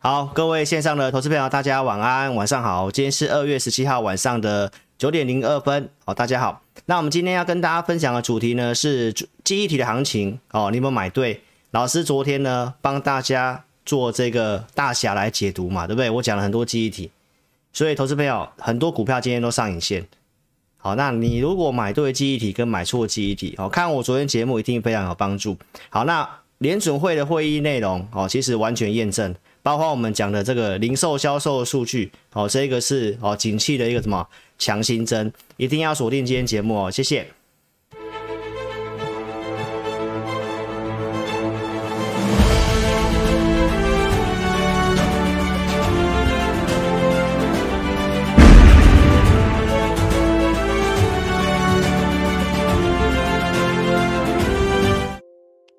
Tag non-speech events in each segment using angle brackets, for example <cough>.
好，各位线上的投资朋友，大家晚安，晚上好。今天是二月十七号晚上的九点零二分。好，大家好。那我们今天要跟大家分享的主题呢是记忆体的行情。哦，你有没有买对？老师昨天呢帮大家做这个大侠来解读嘛，对不对？我讲了很多记忆体，所以投资朋友很多股票今天都上影线。好，那你如果买对记忆体跟买错记忆体，好，看我昨天节目一定非常有帮助。好，那联准会的会议内容，哦，其实完全验证。包括我们讲的这个零售销售数据，哦，这个是哦景气的一个什么强心针，一定要锁定今天节目哦，谢谢。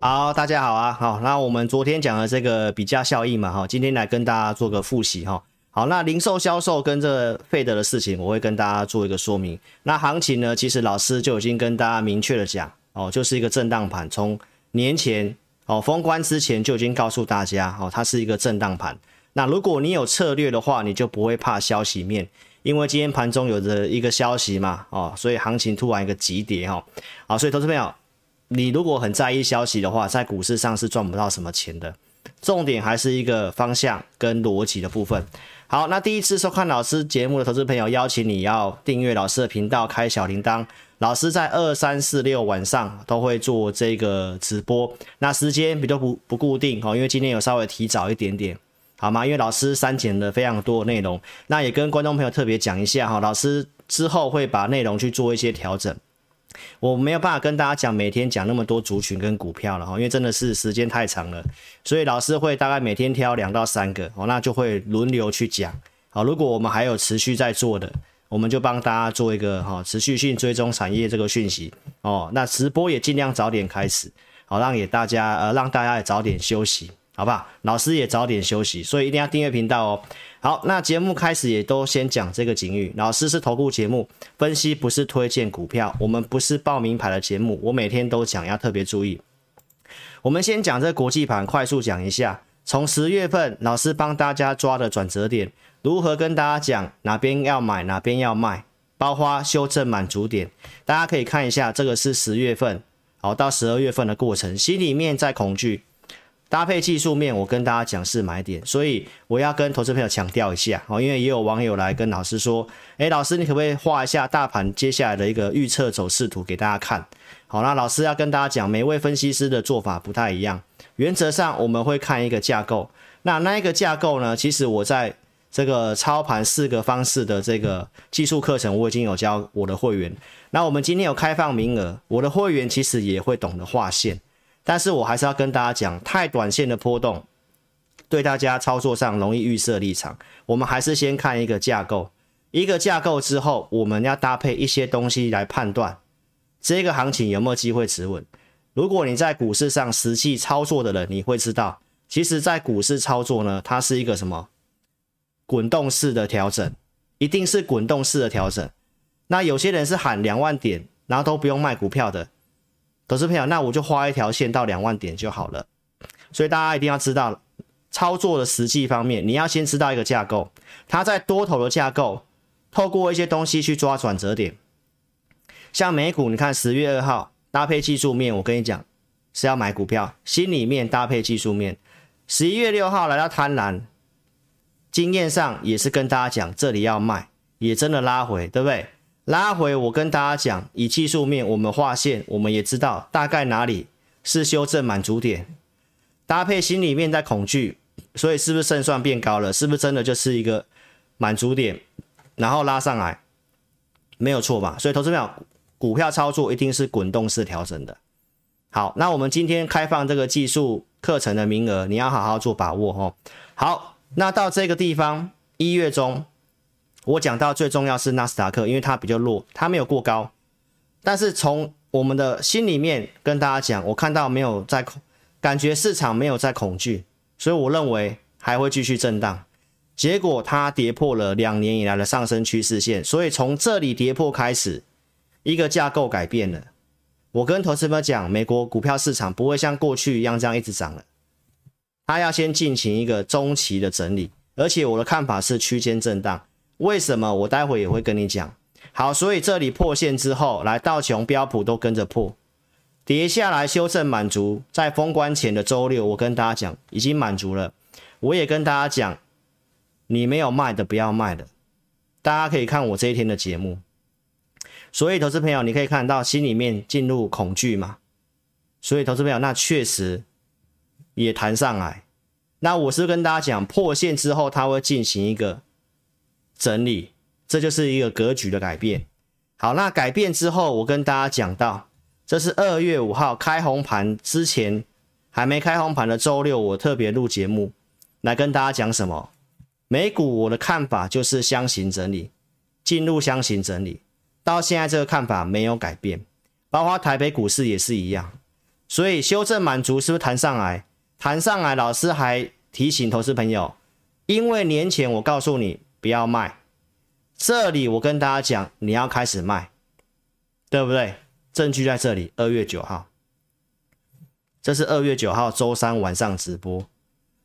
好，大家好啊，好，那我们昨天讲的这个比价效应嘛，哈，今天来跟大家做个复习哈。好，那零售销售跟这费德的事情，我会跟大家做一个说明。那行情呢，其实老师就已经跟大家明确的讲，哦，就是一个震荡盘，从年前哦封关之前就已经告诉大家，哦，它是一个震荡盘。那如果你有策略的话，你就不会怕消息面，因为今天盘中有着一个消息嘛，哦，所以行情突然一个急跌哈，好，所以投资朋友。你如果很在意消息的话，在股市上是赚不到什么钱的。重点还是一个方向跟逻辑的部分。好，那第一次收看老师节目的投资朋友，邀请你要订阅老师的频道，开小铃铛。老师在二三四六晚上都会做这个直播，那时间比较不不固定哦，因为今天有稍微提早一点点，好吗？因为老师删减了非常多的内容，那也跟观众朋友特别讲一下哈，老师之后会把内容去做一些调整。我没有办法跟大家讲每天讲那么多族群跟股票了哈，因为真的是时间太长了，所以老师会大概每天挑两到三个哦，那就会轮流去讲。好，如果我们还有持续在做的，我们就帮大家做一个哈持续性追踪产业这个讯息哦。那直播也尽量早点开始，好让给大家呃让大家也早点休息。好不好？老师也早点休息，所以一定要订阅频道哦。好，那节目开始也都先讲这个警语。老师是投顾节目，分析不是推荐股票，我们不是报名牌的节目。我每天都讲，要特别注意。我们先讲这国际盘，快速讲一下。从十月份，老师帮大家抓的转折点，如何跟大家讲哪边要买，哪边要卖，包括修正满足点，大家可以看一下。这个是十月份，好到十二月份的过程，心里面在恐惧。搭配技术面，我跟大家讲是买点，所以我要跟投资朋友强调一下哦，因为也有网友来跟老师说，诶，老师你可不可以画一下大盘接下来的一个预测走势图给大家看？好，那老师要跟大家讲，每位分析师的做法不太一样，原则上我们会看一个架构，那那一个架构呢，其实我在这个操盘四个方式的这个技术课程，我已经有教我的会员，那我们今天有开放名额，我的会员其实也会懂得画线。但是我还是要跟大家讲，太短线的波动对大家操作上容易预设立场。我们还是先看一个架构，一个架构之后，我们要搭配一些东西来判断这个行情有没有机会持稳。如果你在股市上实际操作的人，你会知道，其实在股市操作呢，它是一个什么滚动式的调整，一定是滚动式的调整。那有些人是喊两万点，然后都不用卖股票的。投资朋友，那我就画一条线到两万点就好了。所以大家一定要知道操作的实际方面，你要先知道一个架构，它在多头的架构，透过一些东西去抓转折点。像美股，你看十月二号搭配技术面，我跟你讲是要买股票，心里面搭配技术面。十一月六号来到贪婪，经验上也是跟大家讲这里要卖，也真的拉回，对不对？拉回，我跟大家讲，以技术面，我们画线，我们也知道大概哪里是修正满足点，搭配心里面在恐惧，所以是不是胜算变高了？是不是真的就是一个满足点，然后拉上来，没有错吧？所以投资票股票操作一定是滚动式调整的。好，那我们今天开放这个技术课程的名额，你要好好做把握哦。好，那到这个地方，一月中。我讲到最重要是纳斯达克，因为它比较弱，它没有过高。但是从我们的心里面跟大家讲，我看到没有在恐，感觉市场没有在恐惧，所以我认为还会继续震荡。结果它跌破了两年以来的上升趋势线，所以从这里跌破开始，一个架构改变了。我跟投资者讲，美国股票市场不会像过去一样这样一直涨了，它要先进行一个中期的整理，而且我的看法是区间震荡。为什么？我待会也会跟你讲。好，所以这里破线之后，来道琼标普都跟着破，跌下来修正满足，在封关前的周六，我跟大家讲已经满足了。我也跟大家讲，你没有卖的不要卖的，大家可以看我这一天的节目。所以，投资朋友，你可以看到心里面进入恐惧嘛？所以，投资朋友，那确实也弹上来。那我是跟大家讲，破线之后，它会进行一个整理，这就是一个格局的改变。好，那改变之后，我跟大家讲到，这是二月五号开红盘之前还没开红盘的周六，我特别录节目来跟大家讲什么？美股我的看法就是箱型整理，进入箱型整理。到现在这个看法没有改变，包括台北股市也是一样，所以修正满足是不是弹上来？弹上来，老师还提醒投资朋友，因为年前我告诉你不要卖，这里我跟大家讲你要开始卖，对不对？证据在这里，二月九号，这是二月九号周三晚上直播，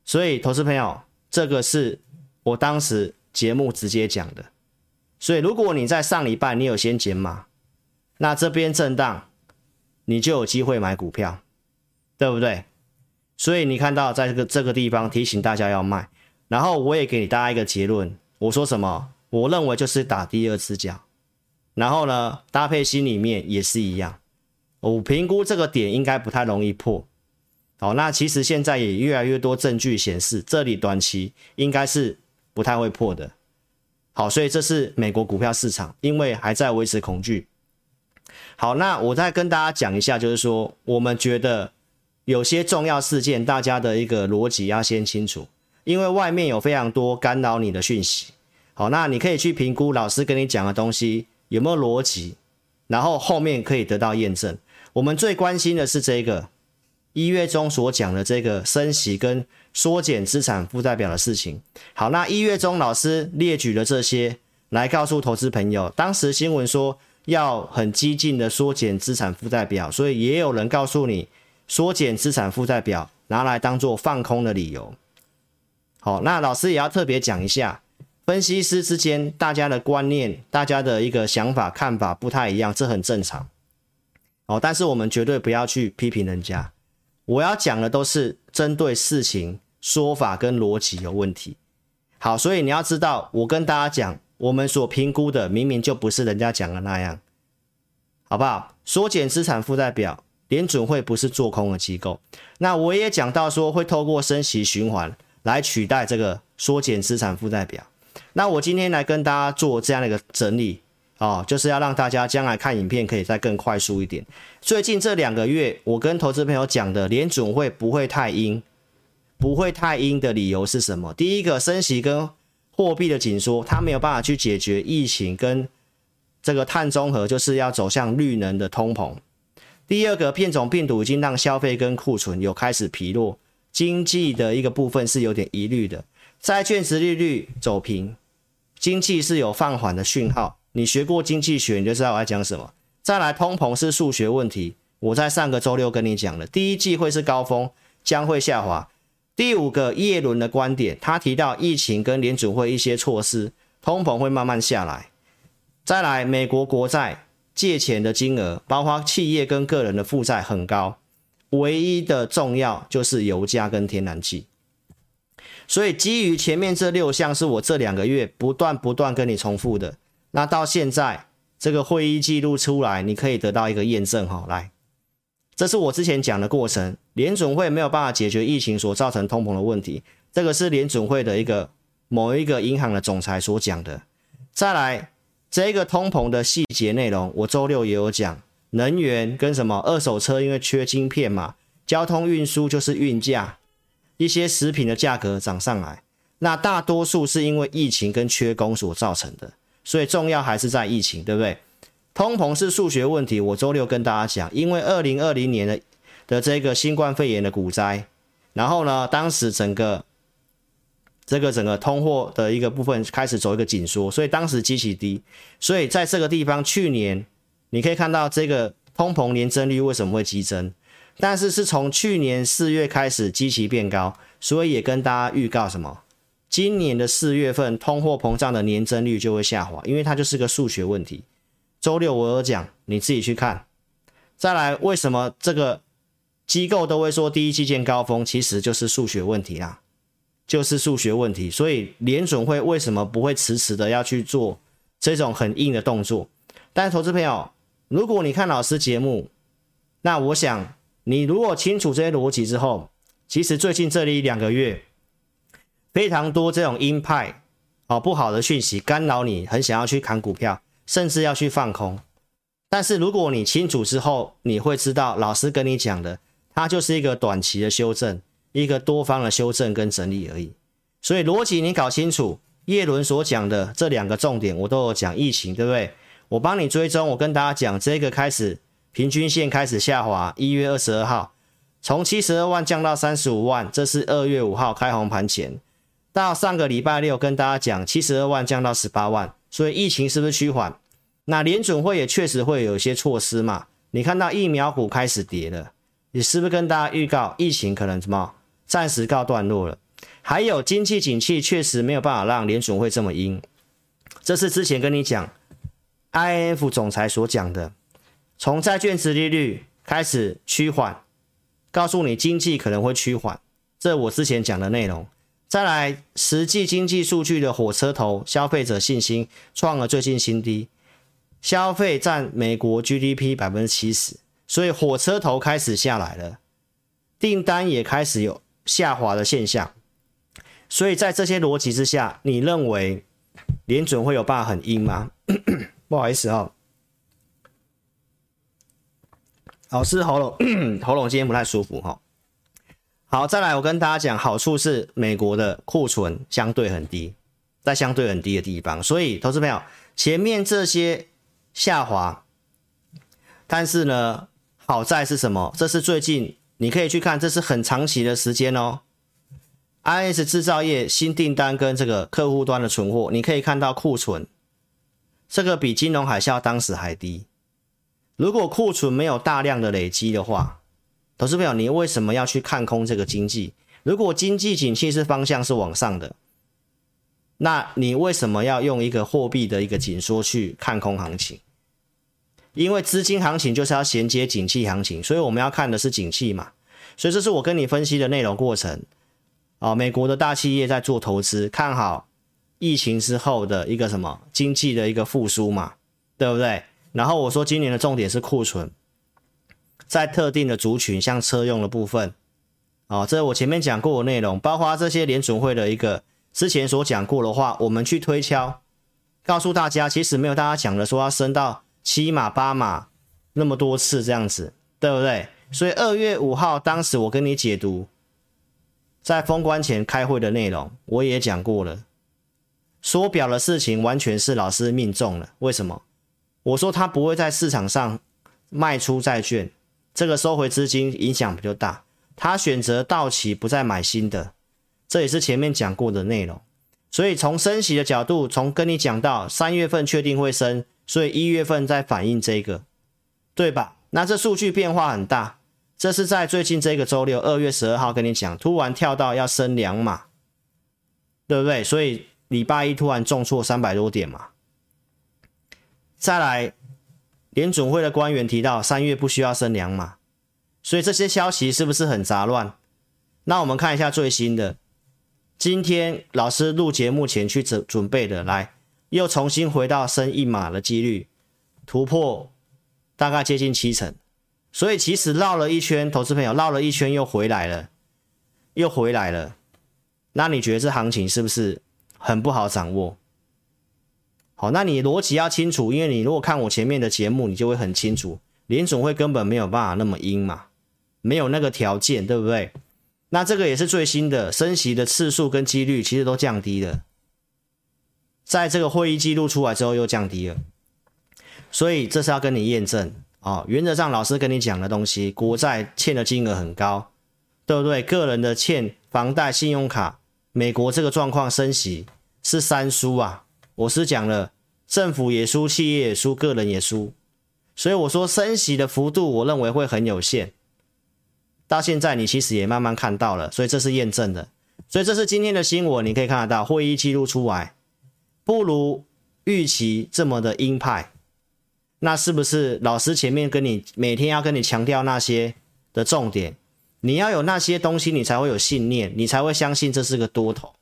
所以投资朋友，这个是我当时节目直接讲的。所以，如果你在上礼拜你有先减码，那这边震荡，你就有机会买股票，对不对？所以你看到在这个这个地方提醒大家要卖，然后我也给大家一个结论，我说什么？我认为就是打第二只脚，然后呢，搭配心里面也是一样，我评估这个点应该不太容易破。好，那其实现在也越来越多证据显示，这里短期应该是不太会破的。好，所以这是美国股票市场，因为还在维持恐惧。好，那我再跟大家讲一下，就是说，我们觉得有些重要事件，大家的一个逻辑要先清楚，因为外面有非常多干扰你的讯息。好，那你可以去评估老师跟你讲的东西有没有逻辑，然后后面可以得到验证。我们最关心的是这个一月中所讲的这个升息跟。缩减资产负债表的事情。好，那一月中老师列举了这些来告诉投资朋友，当时新闻说要很激进的缩减资产负债表，所以也有人告诉你缩减资产负债表拿来当做放空的理由。好，那老师也要特别讲一下，分析师之间大家的观念、大家的一个想法、看法不太一样，这很正常。哦，但是我们绝对不要去批评人家。我要讲的都是针对事情。说法跟逻辑有问题，好，所以你要知道，我跟大家讲，我们所评估的明明就不是人家讲的那样，好不好？缩减资产负债表，联准会不是做空的机构。那我也讲到说，会透过升息循环来取代这个缩减资产负债表。那我今天来跟大家做这样的一个整理哦，就是要让大家将来看影片可以再更快速一点。最近这两个月，我跟投资朋友讲的，联准会不会太阴。不会太阴的理由是什么？第一个，升息跟货币的紧缩，它没有办法去解决疫情跟这个碳中和，就是要走向绿能的通膨。第二个，变种病毒已经让消费跟库存有开始疲弱，经济的一个部分是有点疑虑的。债券殖利率走平，经济是有放缓的讯号。你学过经济学，你就知道我在讲什么。再来，通膨是数学问题。我在上个周六跟你讲了，第一季会是高峰，将会下滑。第五个叶伦的观点，他提到疫情跟联准会一些措施，通膨会慢慢下来。再来，美国国债借钱的金额，包括企业跟个人的负债很高，唯一的重要就是油价跟天然气。所以基于前面这六项是我这两个月不断不断跟你重复的，那到现在这个会议记录出来，你可以得到一个验证哈，来。这是我之前讲的过程，联准会没有办法解决疫情所造成通膨的问题，这个是联准会的一个某一个银行的总裁所讲的。再来，这个通膨的细节内容，我周六也有讲，能源跟什么二手车，因为缺晶片嘛，交通运输就是运价，一些食品的价格涨上来，那大多数是因为疫情跟缺工所造成的，所以重要还是在疫情，对不对？通膨是数学问题，我周六跟大家讲，因为二零二零年的的这个新冠肺炎的股灾，然后呢，当时整个这个整个通货的一个部分开始走一个紧缩，所以当时极其低，所以在这个地方去年你可以看到这个通膨年增率为什么会激增，但是是从去年四月开始基期变高，所以也跟大家预告什么？今年的四月份通货膨胀的年增率就会下滑，因为它就是个数学问题。周六我有讲，你自己去看。再来，为什么这个机构都会说第一季见高峰？其实就是数学问题啦，就是数学问题。所以联准会为什么不会迟迟的要去做这种很硬的动作？但是投资朋友，如果你看老师节目，那我想你如果清楚这些逻辑之后，其实最近这里两个月非常多这种鹰派哦不好的讯息干扰你，很想要去砍股票，甚至要去放空。但是如果你清楚之后，你会知道老师跟你讲的，它就是一个短期的修正，一个多方的修正跟整理而已。所以逻辑你搞清楚，叶伦所讲的这两个重点，我都有讲疫情，对不对？我帮你追踪，我跟大家讲，这个开始平均线开始下滑，一月二十二号从七十二万降到三十五万，这是二月五号开红盘前。到上个礼拜六跟大家讲，七十二万降到十八万，所以疫情是不是趋缓？那联准会也确实会有一些措施嘛？你看到疫苗股开始跌了，你是不是跟大家预告疫情可能什么暂时告段落了？还有经济景气确实没有办法让联准会这么阴，这是之前跟你讲。I N F 总裁所讲的，从债券殖利率开始趋缓，告诉你经济可能会趋缓，这我之前讲的内容。再来，实际经济数据的火车头，消费者信心创了最近新低，消费占美国 GDP 百分之七十，所以火车头开始下来了，订单也开始有下滑的现象。所以在这些逻辑之下，你认为联准会有办法很鹰吗？不好意思啊，老师喉咙 <clears throat> 喉咙今天不太舒服哈。好，再来我跟大家讲，好处是美国的库存相对很低，在相对很低的地方，所以投资朋友前面这些下滑，但是呢，好在是什么？这是最近你可以去看，这是很长期的时间哦。IS 制造业新订单跟这个客户端的存货，你可以看到库存。这个比金融海啸当时还低。如果库存没有大量的累积的话，投资朋友，你为什么要去看空这个经济？如果经济景气是方向是往上的，那你为什么要用一个货币的一个紧缩去看空行情？因为资金行情就是要衔接景气行情，所以我们要看的是景气嘛。所以这是我跟你分析的内容过程。啊，美国的大企业在做投资，看好。疫情之后的一个什么经济的一个复苏嘛，对不对？然后我说今年的重点是库存，在特定的族群，像车用的部分，哦，这是我前面讲过的内容，包括这些联准会的一个之前所讲过的话，我们去推敲，告诉大家，其实没有大家讲的说要升到七码八码那么多次这样子，对不对？所以二月五号当时我跟你解读，在封关前开会的内容，我也讲过了。缩表的事情完全是老师命中了，为什么？我说他不会在市场上卖出债券，这个收回资金影响比较大。他选择到期不再买新的，这也是前面讲过的内容。所以从升息的角度，从跟你讲到三月份确定会升，所以一月份在反映这个，对吧？那这数据变化很大，这是在最近这个周六二月十二号跟你讲，突然跳到要升两码，对不对？所以。礼拜一突然重挫三百多点嘛，再来，联准会的官员提到三月不需要升两码，所以这些消息是不是很杂乱？那我们看一下最新的，今天老师录节目前去准准备的，来又重新回到升一码的几率突破大概接近七成，所以其实绕了一圈，投资朋友绕了一圈又回来了，又回来了，那你觉得这行情是不是？很不好掌握，好，那你逻辑要清楚，因为你如果看我前面的节目，你就会很清楚，联总会根本没有办法那么阴嘛，没有那个条件，对不对？那这个也是最新的升息的次数跟几率其实都降低了，在这个会议记录出来之后又降低了，所以这是要跟你验证啊。原则上老师跟你讲的东西，国债欠的金额很高，对不对？个人的欠房贷、信用卡。美国这个状况升息是三输啊，我是讲了，政府也输，企业也输，个人也输，所以我说升息的幅度，我认为会很有限。到现在你其实也慢慢看到了，所以这是验证的。所以这是今天的新闻，你可以看得到会议记录出来，不如预期这么的鹰派。那是不是老师前面跟你每天要跟你强调那些的重点？你要有那些东西，你才会有信念，你才会相信这是个多头。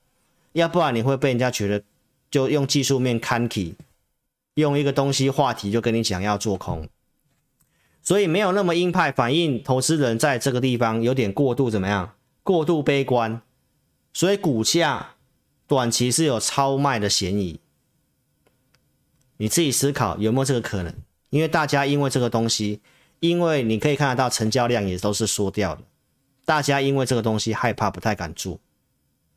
要不然你会被人家觉得就用技术面看起，用一个东西话题就跟你讲要做空。所以没有那么鹰派，反映投资人在这个地方有点过度怎么样？过度悲观。所以股价短期是有超卖的嫌疑，你自己思考有没有这个可能？因为大家因为这个东西，因为你可以看得到成交量也都是缩掉的，大家因为这个东西害怕，不太敢做。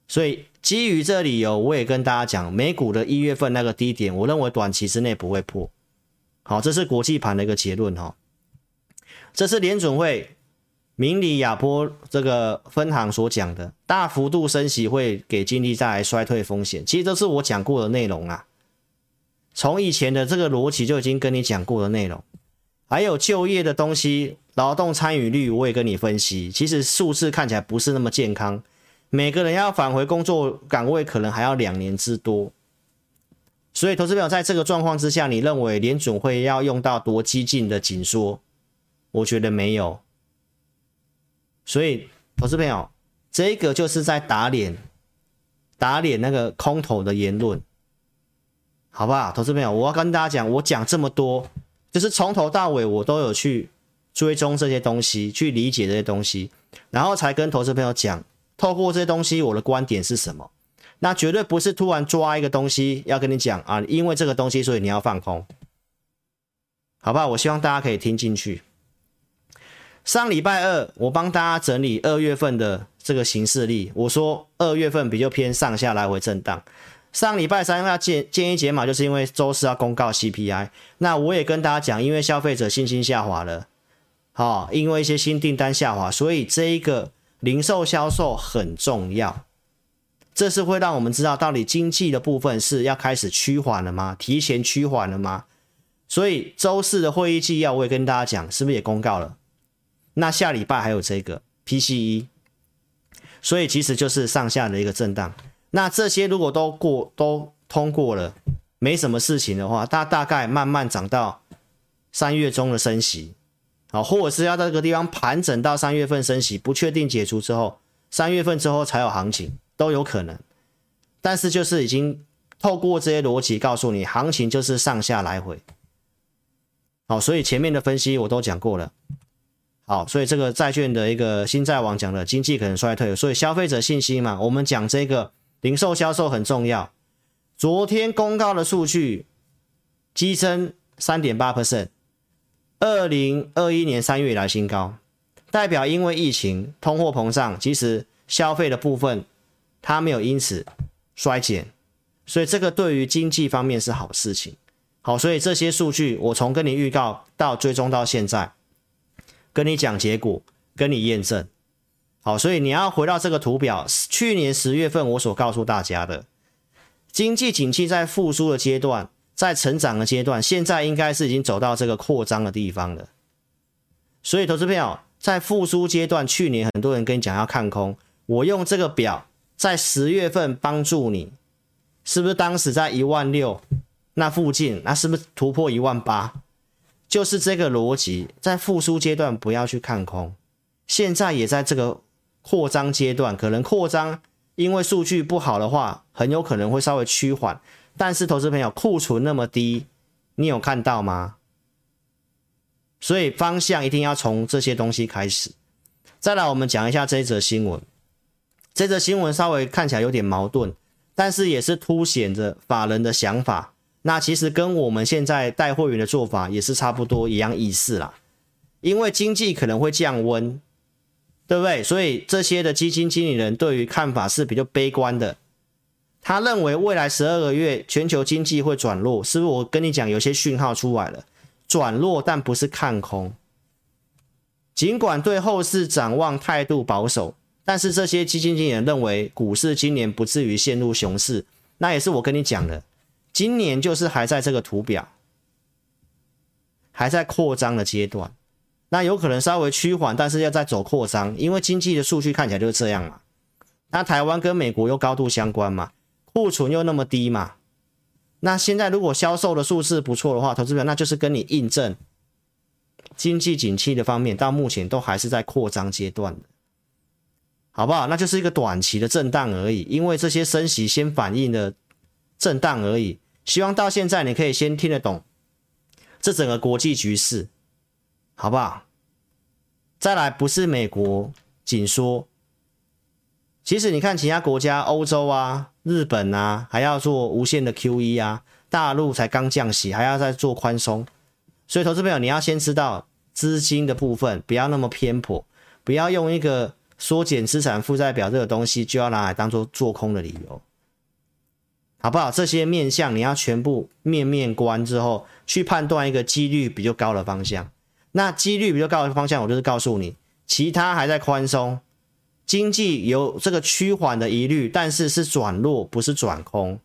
所以基于这理由，我也跟大家讲，美股的一月份那个低点，我认为短期之内不会破。好，这是国际盘的一个结论哈。这是联准会。明里亚波这个分行所讲的大幅度升息会给经济带来衰退风险，其实这是我讲过的内容啊。从以前的这个逻辑就已经跟你讲过的内容，还有就业的东西，劳动参与率我也跟你分析，其实数字看起来不是那么健康，每个人要返回工作岗位可能还要两年之多。所以，投资朋友在这个状况之下，你认为联准会要用到多激进的紧缩？我觉得没有。所以，投资朋友，这个就是在打脸，打脸那个空头的言论，好不好？投资朋友，我要跟大家讲，我讲这么多，就是从头到尾我都有去追踪这些东西，去理解这些东西，然后才跟投资朋友讲，透过这些东西，我的观点是什么？那绝对不是突然抓一个东西要跟你讲啊，因为这个东西，所以你要放空，好不好？我希望大家可以听进去。上礼拜二，我帮大家整理二月份的这个形势力。我说二月份比较偏上下来回震荡。上礼拜三要建建议解码，就是因为周四要公告 CPI。那我也跟大家讲，因为消费者信心下滑了，好，因为一些新订单下滑，所以这一个零售销售很重要。这是会让我们知道到底经济的部分是要开始趋缓了吗？提前趋缓了吗？所以周四的会议纪要我也跟大家讲，是不是也公告了？那下礼拜还有这个 PCE，所以其实就是上下的一个震荡。那这些如果都过都通过了，没什么事情的话，它大概慢慢涨到三月中的升息，好，或者是要在这个地方盘整到三月份升息，不确定解除之后，三月份之后才有行情，都有可能。但是就是已经透过这些逻辑告诉你，行情就是上下来回。好，所以前面的分析我都讲过了。好，所以这个债券的一个新债网讲的经济可能衰退，所以消费者信心嘛，我们讲这个零售销售很重要。昨天公告的数据，激增三点八 percent，二零二一年三月以来新高，代表因为疫情通货膨胀，其实消费的部分它没有因此衰减，所以这个对于经济方面是好事情。好，所以这些数据我从跟你预告到追踪到现在。跟你讲结果，跟你验证，好，所以你要回到这个图表，去年十月份我所告诉大家的，经济景气在复苏的阶段，在成长的阶段，现在应该是已经走到这个扩张的地方了。所以，投资朋友在复苏阶段，去年很多人跟你讲要看空，我用这个表在十月份帮助你，是不是当时在一万六那附近，那是不是突破一万八？就是这个逻辑，在复苏阶段不要去看空，现在也在这个扩张阶段，可能扩张因为数据不好的话，很有可能会稍微趋缓。但是投资朋友库存那么低，你有看到吗？所以方向一定要从这些东西开始。再来，我们讲一下这则新闻。这则新闻稍微看起来有点矛盾，但是也是凸显着法人的想法。那其实跟我们现在带会员的做法也是差不多一样意思啦，因为经济可能会降温，对不对？所以这些的基金经理人对于看法是比较悲观的，他认为未来十二个月全球经济会转弱，是不是？我跟你讲，有些讯号出来了，转弱但不是看空，尽管对后市展望态度保守，但是这些基金经理认为股市今年不至于陷入熊市，那也是我跟你讲的。今年就是还在这个图表，还在扩张的阶段，那有可能稍微趋缓，但是要再走扩张，因为经济的数据看起来就是这样嘛。那台湾跟美国又高度相关嘛，库存又那么低嘛，那现在如果销售的数字不错的话，投资者那就是跟你印证经济景气的方面到目前都还是在扩张阶段的，好不好？那就是一个短期的震荡而已，因为这些升息先反映的震荡而已。希望到现在你可以先听得懂这整个国际局势，好不好？再来不是美国紧缩，其实你看其他国家，欧洲啊、日本啊，还要做无限的 QE 啊，大陆才刚降息，还要再做宽松，所以投资朋友你要先知道资金的部分不要那么偏颇，不要用一个缩减资产负债表这个东西就要拿来当做做空的理由。好不好？这些面向你要全部面面观之后，去判断一个几率比较高的方向。那几率比较高的方向，我就是告诉你，其他还在宽松，经济有这个趋缓的疑虑，但是是转弱，不是转空。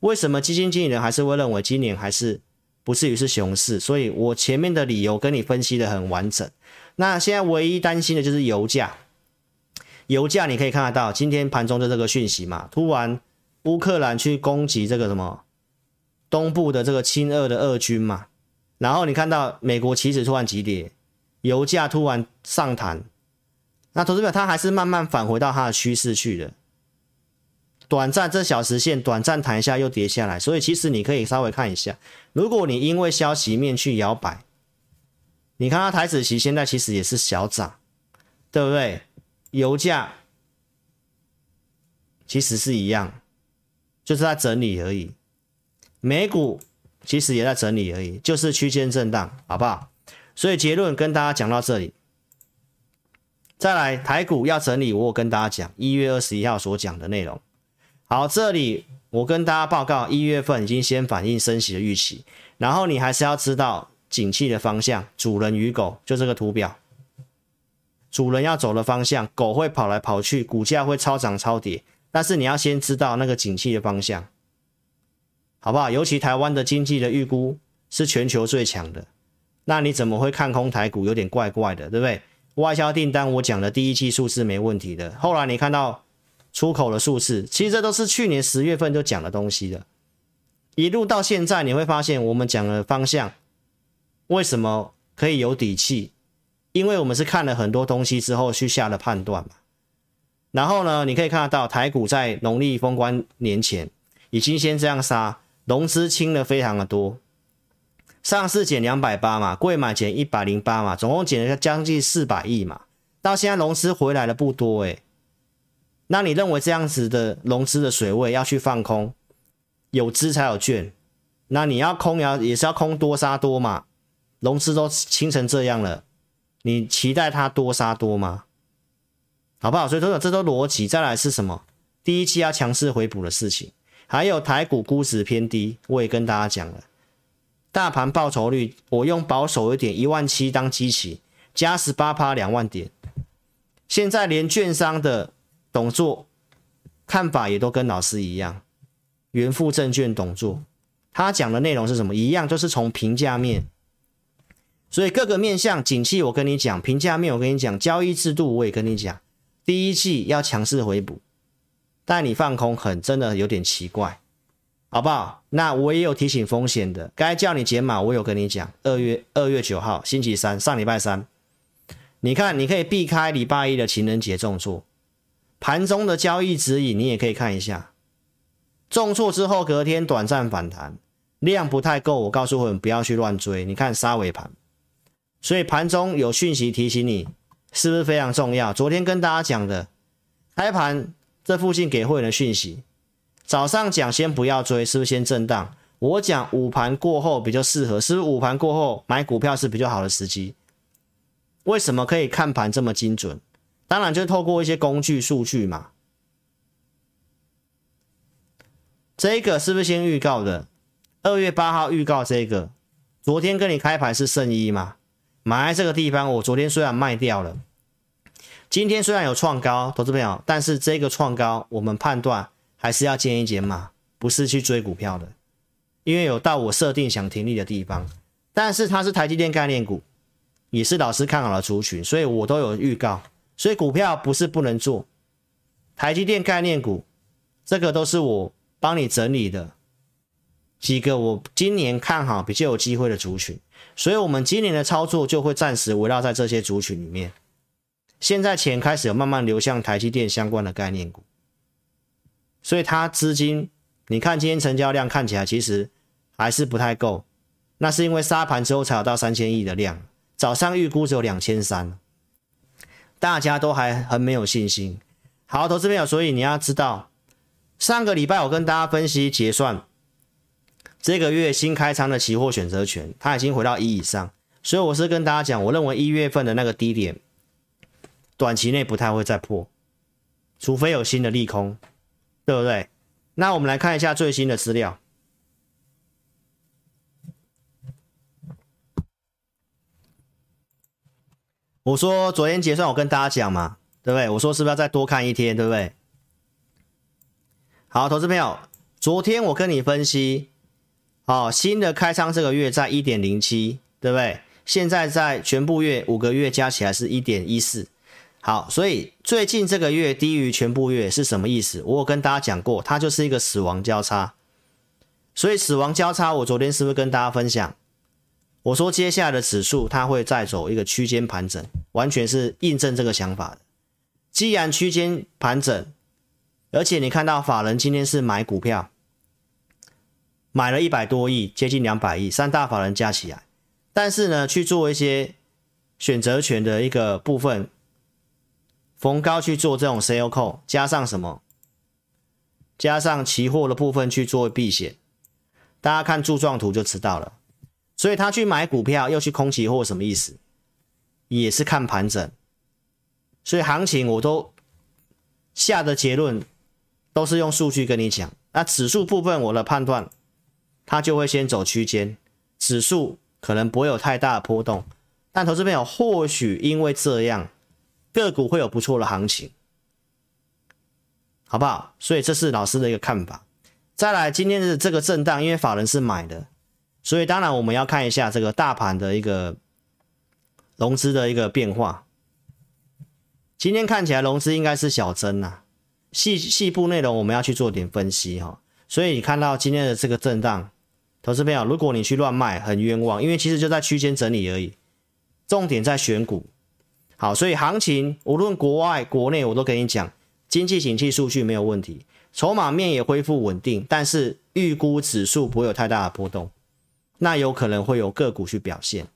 为什么基金经理人还是会认为今年还是不至于是熊市？所以我前面的理由跟你分析的很完整。那现在唯一担心的就是油价，油价你可以看得到今天盘中的这个讯息嘛，突然。乌克兰去攻击这个什么东部的这个亲俄的俄军嘛，然后你看到美国期指突然急跌，油价突然上弹，那投资表它还是慢慢返回到它的趋势去的，短暂这小时线短暂弹一下又跌下来，所以其实你可以稍微看一下，如果你因为消息面去摇摆，你看它台子期现在其实也是小涨，对不对？油价其实是一样。就是在整理而已，美股其实也在整理而已，就是区间震荡，好不好？所以结论跟大家讲到这里，再来台股要整理，我跟大家讲一月二十一号所讲的内容。好，这里我跟大家报告，一月份已经先反映升息的预期，然后你还是要知道景气的方向，主人与狗就这个图表，主人要走的方向，狗会跑来跑去，股价会超涨超跌。但是你要先知道那个景气的方向，好不好？尤其台湾的经济的预估是全球最强的，那你怎么会看空台股？有点怪怪的，对不对？外销订单我讲的第一期数字没问题的，后来你看到出口的数字，其实这都是去年十月份就讲的东西的，一路到现在你会发现我们讲的方向为什么可以有底气？因为我们是看了很多东西之后去下的判断嘛。然后呢，你可以看得到台股在农历封关年前已经先这样杀，融资清了非常的多，上市减两百八嘛，柜买减一百零八嘛，总共减了将近四百亿嘛，到现在融资回来的不多诶。那你认为这样子的融资的水位要去放空，有资才有券，那你要空要也是要空多杀多嘛，融资都清成这样了，你期待它多杀多吗？好不好？所以说这都逻辑。再来是什么？第一期要强势回补的事情，还有台股估值偏低，我也跟大家讲了。大盘报酬率，我用保守一点，一万七当基期，加十八趴两万点。现在连券商的董座看法也都跟老师一样，元富证券董座他讲的内容是什么？一样，就是从评价面。所以各个面向景气，我跟你讲；评价面，我跟你讲；交易制度，我也跟你讲。第一季要强势回补，但你放空很真的有点奇怪，好不好？那我也有提醒风险的，该叫你减码，我有跟你讲。二月二月九号星期三，上礼拜三，你看你可以避开礼拜一的情人节重挫，盘中的交易指引你也可以看一下，重挫之后隔天短暂反弹，量不太够，我告诉会员不要去乱追，你看杀尾盘，所以盘中有讯息提醒你。是不是非常重要？昨天跟大家讲的，开盘这附近给会员的讯息，早上讲先不要追，是不是先震荡？我讲午盘过后比较适合，是不是午盘过后买股票是比较好的时机？为什么可以看盘这么精准？当然就透过一些工具数据嘛。这个是不是先预告的？二月八号预告这个，昨天跟你开盘是圣一嘛？买在这个地方，我昨天虽然卖掉了，今天虽然有创高，投资朋友，但是这个创高，我们判断还是要减一减码，不是去追股票的，因为有到我设定想停利的地方，但是它是台积电概念股，也是老师看好的族群，所以我都有预告，所以股票不是不能做，台积电概念股，这个都是我帮你整理的几个我今年看好比较有机会的族群，所以我们今年的操作就会暂时围绕在这些族群里面。现在钱开始有慢慢流向台积电相关的概念股，所以它资金，你看今天成交量看起来其实还是不太够，那是因为杀盘之后才有到三千亿的量，早上预估只有两千三，大家都还很没有信心。好，投资朋友，所以你要知道，上个礼拜我跟大家分析结算，这个月新开仓的期货选择权，它已经回到一以上，所以我是跟大家讲，我认为一月份的那个低点，短期内不太会再破，除非有新的利空，对不对？那我们来看一下最新的资料。我说昨天结算，我跟大家讲嘛。对不对？我说是不是要再多看一天？对不对？好，投资朋友，昨天我跟你分析，哦，新的开仓这个月在一点零七，对不对？现在在全部月五个月加起来是一点一四。好，所以最近这个月低于全部月是什么意思？我有跟大家讲过，它就是一个死亡交叉。所以死亡交叉，我昨天是不是跟大家分享？我说接下来的指数它会再走一个区间盘整，完全是印证这个想法的。既然区间盘整，而且你看到法人今天是买股票，买了一百多亿，接近两百亿，三大法人加起来，但是呢，去做一些选择权的一个部分，逢高去做这种 sell call，加上什么？加上期货的部分去做避险，大家看柱状图就知道了。所以他去买股票又去空期货，什么意思？也是看盘整。所以行情我都下的结论都是用数据跟你讲。那指数部分我的判断，它就会先走区间，指数可能不会有太大的波动。但投资朋友或许因为这样，个股会有不错的行情，好不好？所以这是老师的一个看法。再来，今天的这个震荡，因为法人是买的，所以当然我们要看一下这个大盘的一个融资的一个变化。今天看起来融资应该是小增呐，细细部内容我们要去做点分析哈。所以你看到今天的这个震荡，投资朋友，如果你去乱卖，很冤枉，因为其实就在区间整理而已。重点在选股，好，所以行情无论国外国内，我都跟你讲，经济景气数据没有问题，筹码面也恢复稳定，但是预估指数不会有太大的波动，那有可能会有个股去表现。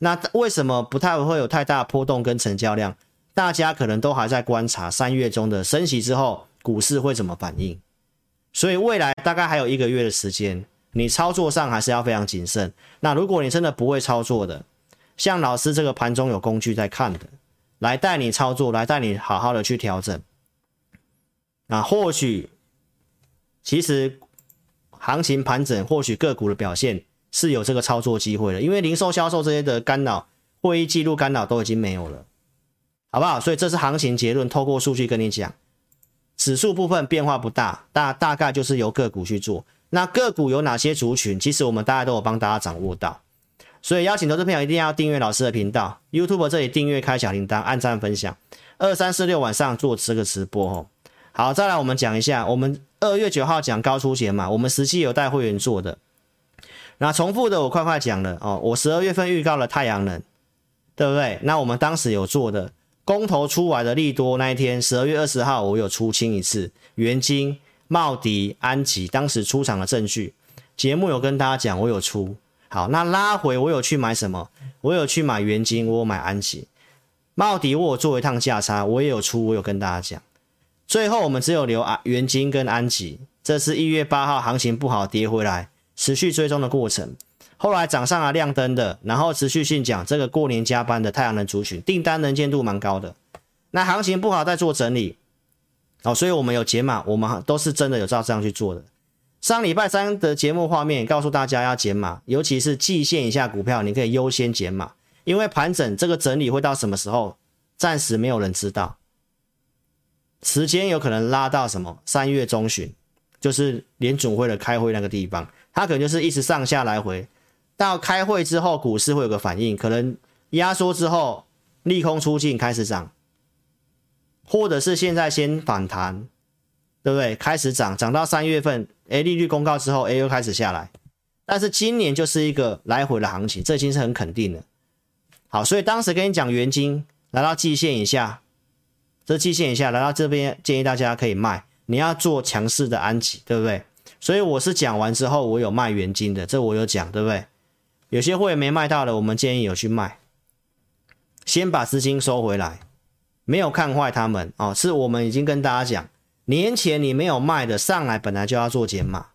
那为什么不太会有太大的波动跟成交量？大家可能都还在观察三月中的升息之后，股市会怎么反应，所以未来大概还有一个月的时间，你操作上还是要非常谨慎。那如果你真的不会操作的，像老师这个盘中有工具在看的，来带你操作，来带你好好的去调整。那或许其实行情盘整，或许个股的表现是有这个操作机会的，因为零售销售这些的干扰、会议记录干扰都已经没有了。好不好？所以这是行情结论，透过数据跟你讲，指数部分变化不大，大大概就是由个股去做。那个股有哪些族群？其实我们大家都有帮大家掌握到。所以邀请投资朋友一定要订阅老师的频道，YouTube 这里订阅开小铃铛，按赞分享。二三四六晚上做这个直播哦。好，再来我们讲一下，我们二月九号讲高出血嘛，我们实际有带会员做的。那重复的我快快讲了哦，我十二月份预告了太阳能，对不对？那我们当时有做的。公投出来的利多那一天，十二月二十号，我有出清一次元晶、茂迪、安吉，当时出场的证据，节目有跟大家讲，我有出。好，那拉回我有去买什么？我有去买元金，我有买安吉、茂迪，我有做一趟价差，我也有出，我有跟大家讲。最后我们只有留啊元金跟安吉，这是一月八号行情不好跌回来，持续追踪的过程。后来涨上来亮灯的，然后持续性讲这个过年加班的太阳能族群订单能见度蛮高的，那行情不好再做整理，哦，所以我们有解码，我们都是真的有照这样去做的。上礼拜三的节目画面告诉大家要减码，尤其是季线以下股票，你可以优先减码，因为盘整这个整理会到什么时候，暂时没有人知道，时间有可能拉到什么三月中旬，就是联准会的开会那个地方，它可能就是一直上下来回。到开会之后，股市会有个反应，可能压缩之后利空出尽开始涨，或者是现在先反弹，对不对？开始涨，涨到三月份，哎，利率公告之后，，A，又开始下来。但是今年就是一个来回的行情，这已经是很肯定的。好，所以当时跟你讲，元金来到季线以下，这季线以下来到这边，建议大家可以卖，你要做强势的安吉，对不对？所以我是讲完之后，我有卖元金的，这我有讲，对不对？有些会员没卖到的，我们建议有去卖，先把资金收回来，没有看坏他们哦，是我们已经跟大家讲，年前你没有卖的上来本来就要做减码，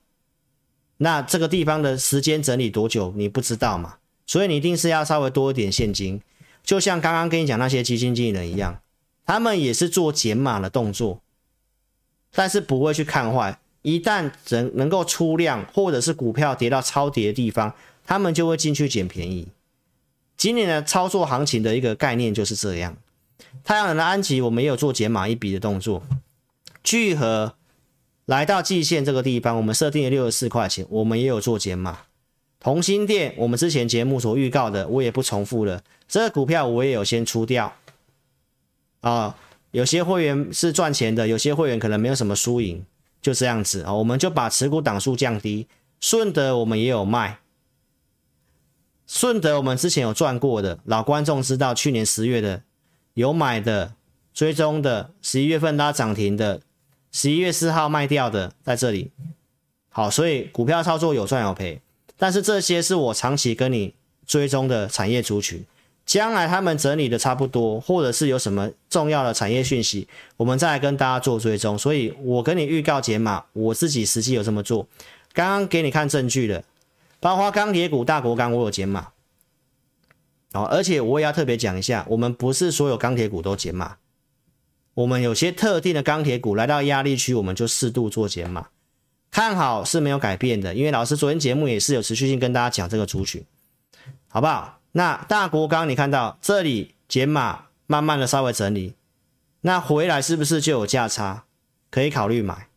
那这个地方的时间整理多久你不知道嘛？所以你一定是要稍微多一点现金，就像刚刚跟你讲那些基金经理人一样，他们也是做减码的动作，但是不会去看坏，一旦能能够出量或者是股票跌到超跌的地方。他们就会进去捡便宜。今年的操作行情的一个概念就是这样。太阳能的安吉，我们也有做减码一笔的动作。聚合来到季线这个地方，我们设定了六十四块钱，我们也有做减码。同心电，我们之前节目所预告的，我也不重复了。这个股票我也有先出掉。啊，有些会员是赚钱的，有些会员可能没有什么输赢，就这样子啊，我们就把持股档数降低。顺德我们也有卖。顺德，我们之前有赚过的，老观众知道，去年十月的有买的、追踪的，十一月份拉涨停的，十一月四号卖掉的，在这里。好，所以股票操作有赚有赔，但是这些是我长期跟你追踪的产业族群，将来他们整理的差不多，或者是有什么重要的产业讯息，我们再来跟大家做追踪。所以我跟你预告减码，我自己实际有这么做，刚刚给你看证据的。包括钢铁股、大国钢，我有减码，哦，而且我也要特别讲一下，我们不是所有钢铁股都减码，我们有些特定的钢铁股来到压力区，我们就适度做减码，看好是没有改变的，因为老师昨天节目也是有持续性跟大家讲这个族群，好不好？那大国钢你看到这里减码，慢慢的稍微整理，那回来是不是就有价差可以考虑买？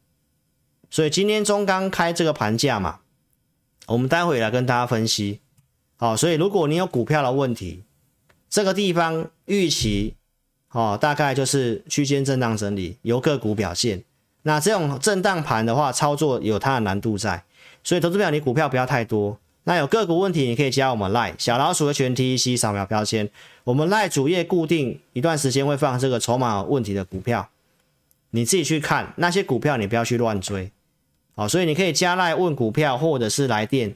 所以今天中钢开这个盘价嘛。我们待会来跟大家分析，好，所以如果你有股票的问题，这个地方预期，哦，大概就是区间震荡整理，由个股表现。那这种震荡盘的话，操作有它的难度在，所以投资表你股票不要太多。那有个股问题，你可以加我们 lie 小老鼠的全 TEC 扫描标签，我们 lie 主页固定一段时间会放这个筹码问题的股票，你自己去看那些股票，你不要去乱追。好，所以你可以加赖问股票，或者是来电，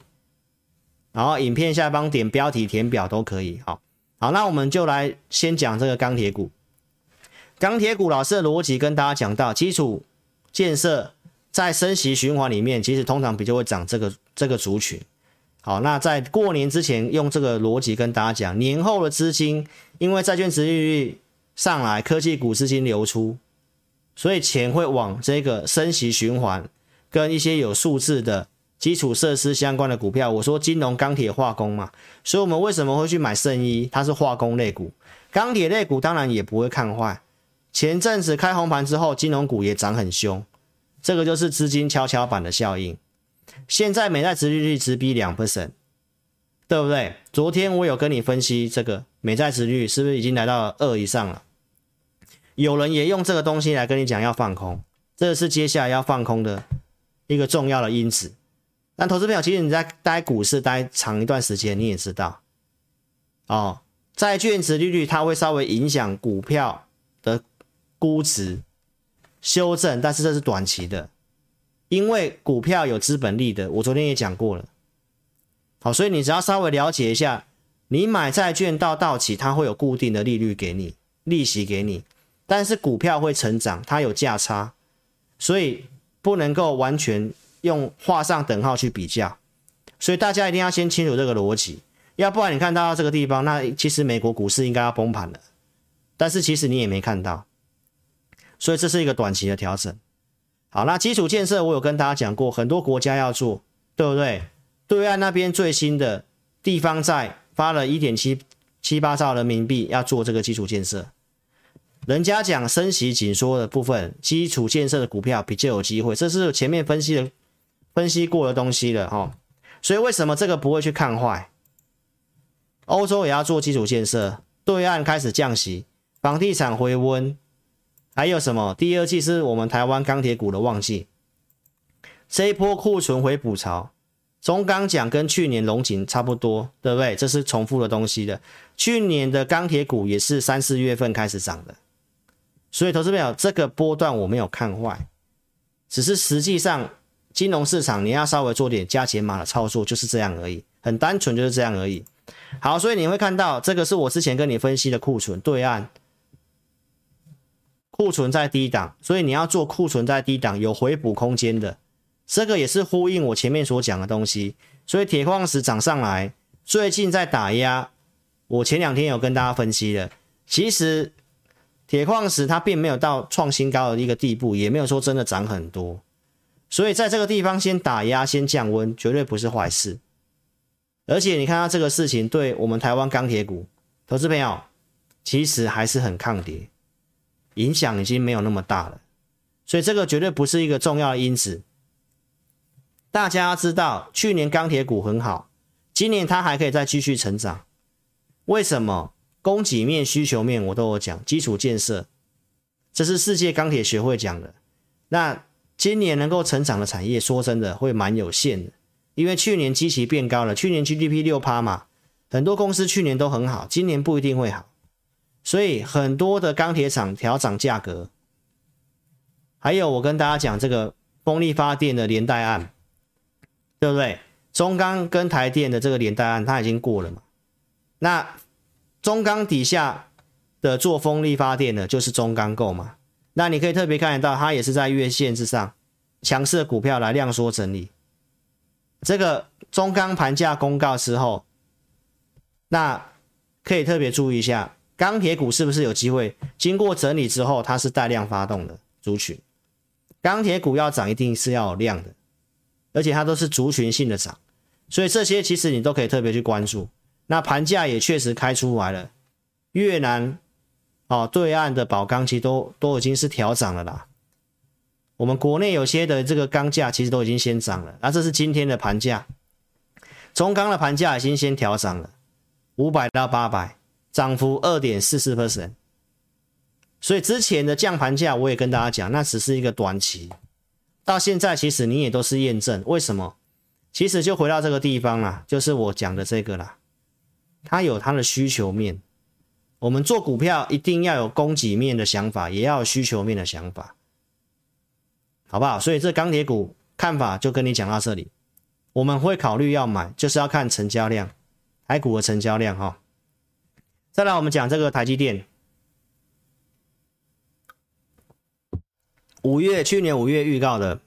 然后影片下方点标题填表都可以。好，好，那我们就来先讲这个钢铁股。钢铁股老师的逻辑跟大家讲到，基础建设在升息循环里面，其实通常比较会涨这个这个族群。好，那在过年之前用这个逻辑跟大家讲，年后的资金因为债券殖利率上来，科技股资金流出，所以钱会往这个升息循环。跟一些有数字的基础设施相关的股票，我说金融、钢铁、化工嘛，所以我们为什么会去买圣一？它是化工类股，钢铁类股当然也不会看坏。前阵子开红盘之后，金融股也涨很凶，这个就是资金跷跷板的效应。现在美债殖利率直逼两 percent，对不对？昨天我有跟你分析这个美债殖利率是不是已经来到二以上了？有人也用这个东西来跟你讲要放空，这个是接下来要放空的。一个重要的因子，但投资朋友，其实你在待股市待长一段时间，你也知道，哦，债券殖利率它会稍微影响股票估值修正，但是这是短期的，因为股票有资本利的，我昨天也讲过了，好，所以你只要稍微了解一下，你买债券到到期，它会有固定的利率给你，利息给你，但是股票会成长，它有价差，所以。不能够完全用画上等号去比较，所以大家一定要先清楚这个逻辑，要不然你看到这个地方，那其实美国股市应该要崩盘了，但是其实你也没看到，所以这是一个短期的调整。好，那基础建设我有跟大家讲过，很多国家要做，对不对？对岸那边最新的地方债发了一点七七八兆人民币要做这个基础建设。人家讲升息紧缩的部分，基础建设的股票比较有机会，这是前面分析的分析过的东西了哈。所以为什么这个不会去看坏？欧洲也要做基础建设，对岸开始降息，房地产回温，还有什么？第二季是我们台湾钢铁股的旺季，这一波库存回补潮。中钢讲跟去年龙井差不多，对不对？这是重复的东西的。去年的钢铁股也是三四月份开始涨的，所以投资朋友，这个波段我没有看坏，只是实际上金融市场你要稍微做点加减码的操作，就是这样而已，很单纯就是这样而已。好，所以你会看到这个是我之前跟你分析的库存对岸，库存在低档，所以你要做库存在低档有回补空间的。这个也是呼应我前面所讲的东西，所以铁矿石涨上来，最近在打压。我前两天有跟大家分析的，其实铁矿石它并没有到创新高的一个地步，也没有说真的涨很多，所以在这个地方先打压、先降温，绝对不是坏事。而且你看到这个事情，对我们台湾钢铁股投资朋友，其实还是很抗跌，影响已经没有那么大了，所以这个绝对不是一个重要的因子。大家要知道，去年钢铁股很好，今年它还可以再继续成长。为什么？供给面、需求面我都有讲，基础建设，这是世界钢铁学会讲的。那今年能够成长的产业，说真的会蛮有限的，因为去年基期变高了，去年 GDP 六趴嘛，很多公司去年都很好，今年不一定会好，所以很多的钢铁厂调涨价格。还有，我跟大家讲这个风力发电的连带案。对不对？中钢跟台电的这个连带案，它已经过了嘛？那中钢底下的做风力发电的，就是中钢构嘛？那你可以特别看得到，它也是在月线之上，强势的股票来量缩整理。这个中钢盘价公告之后，那可以特别注意一下，钢铁股是不是有机会经过整理之后，它是带量发动的族群？钢铁股要涨，一定是要有量的。而且它都是族群性的涨，所以这些其实你都可以特别去关注。那盘价也确实开出来了，越南哦对岸的宝钢其实都都已经是调涨了啦。我们国内有些的这个钢价其实都已经先涨了，那这是今天的盘价，中钢的盘价已经先调涨了，五百到八百，涨幅二点四四 percent。所以之前的降盘价我也跟大家讲，那只是一个短期。到现在，其实你也都是验证，为什么？其实就回到这个地方啦，就是我讲的这个啦，它有它的需求面。我们做股票一定要有供给面的想法，也要有需求面的想法，好不好？所以这钢铁股看法就跟你讲到这里，我们会考虑要买，就是要看成交量，台股的成交量哈。再来，我们讲这个台积电。五月去年五月预告的，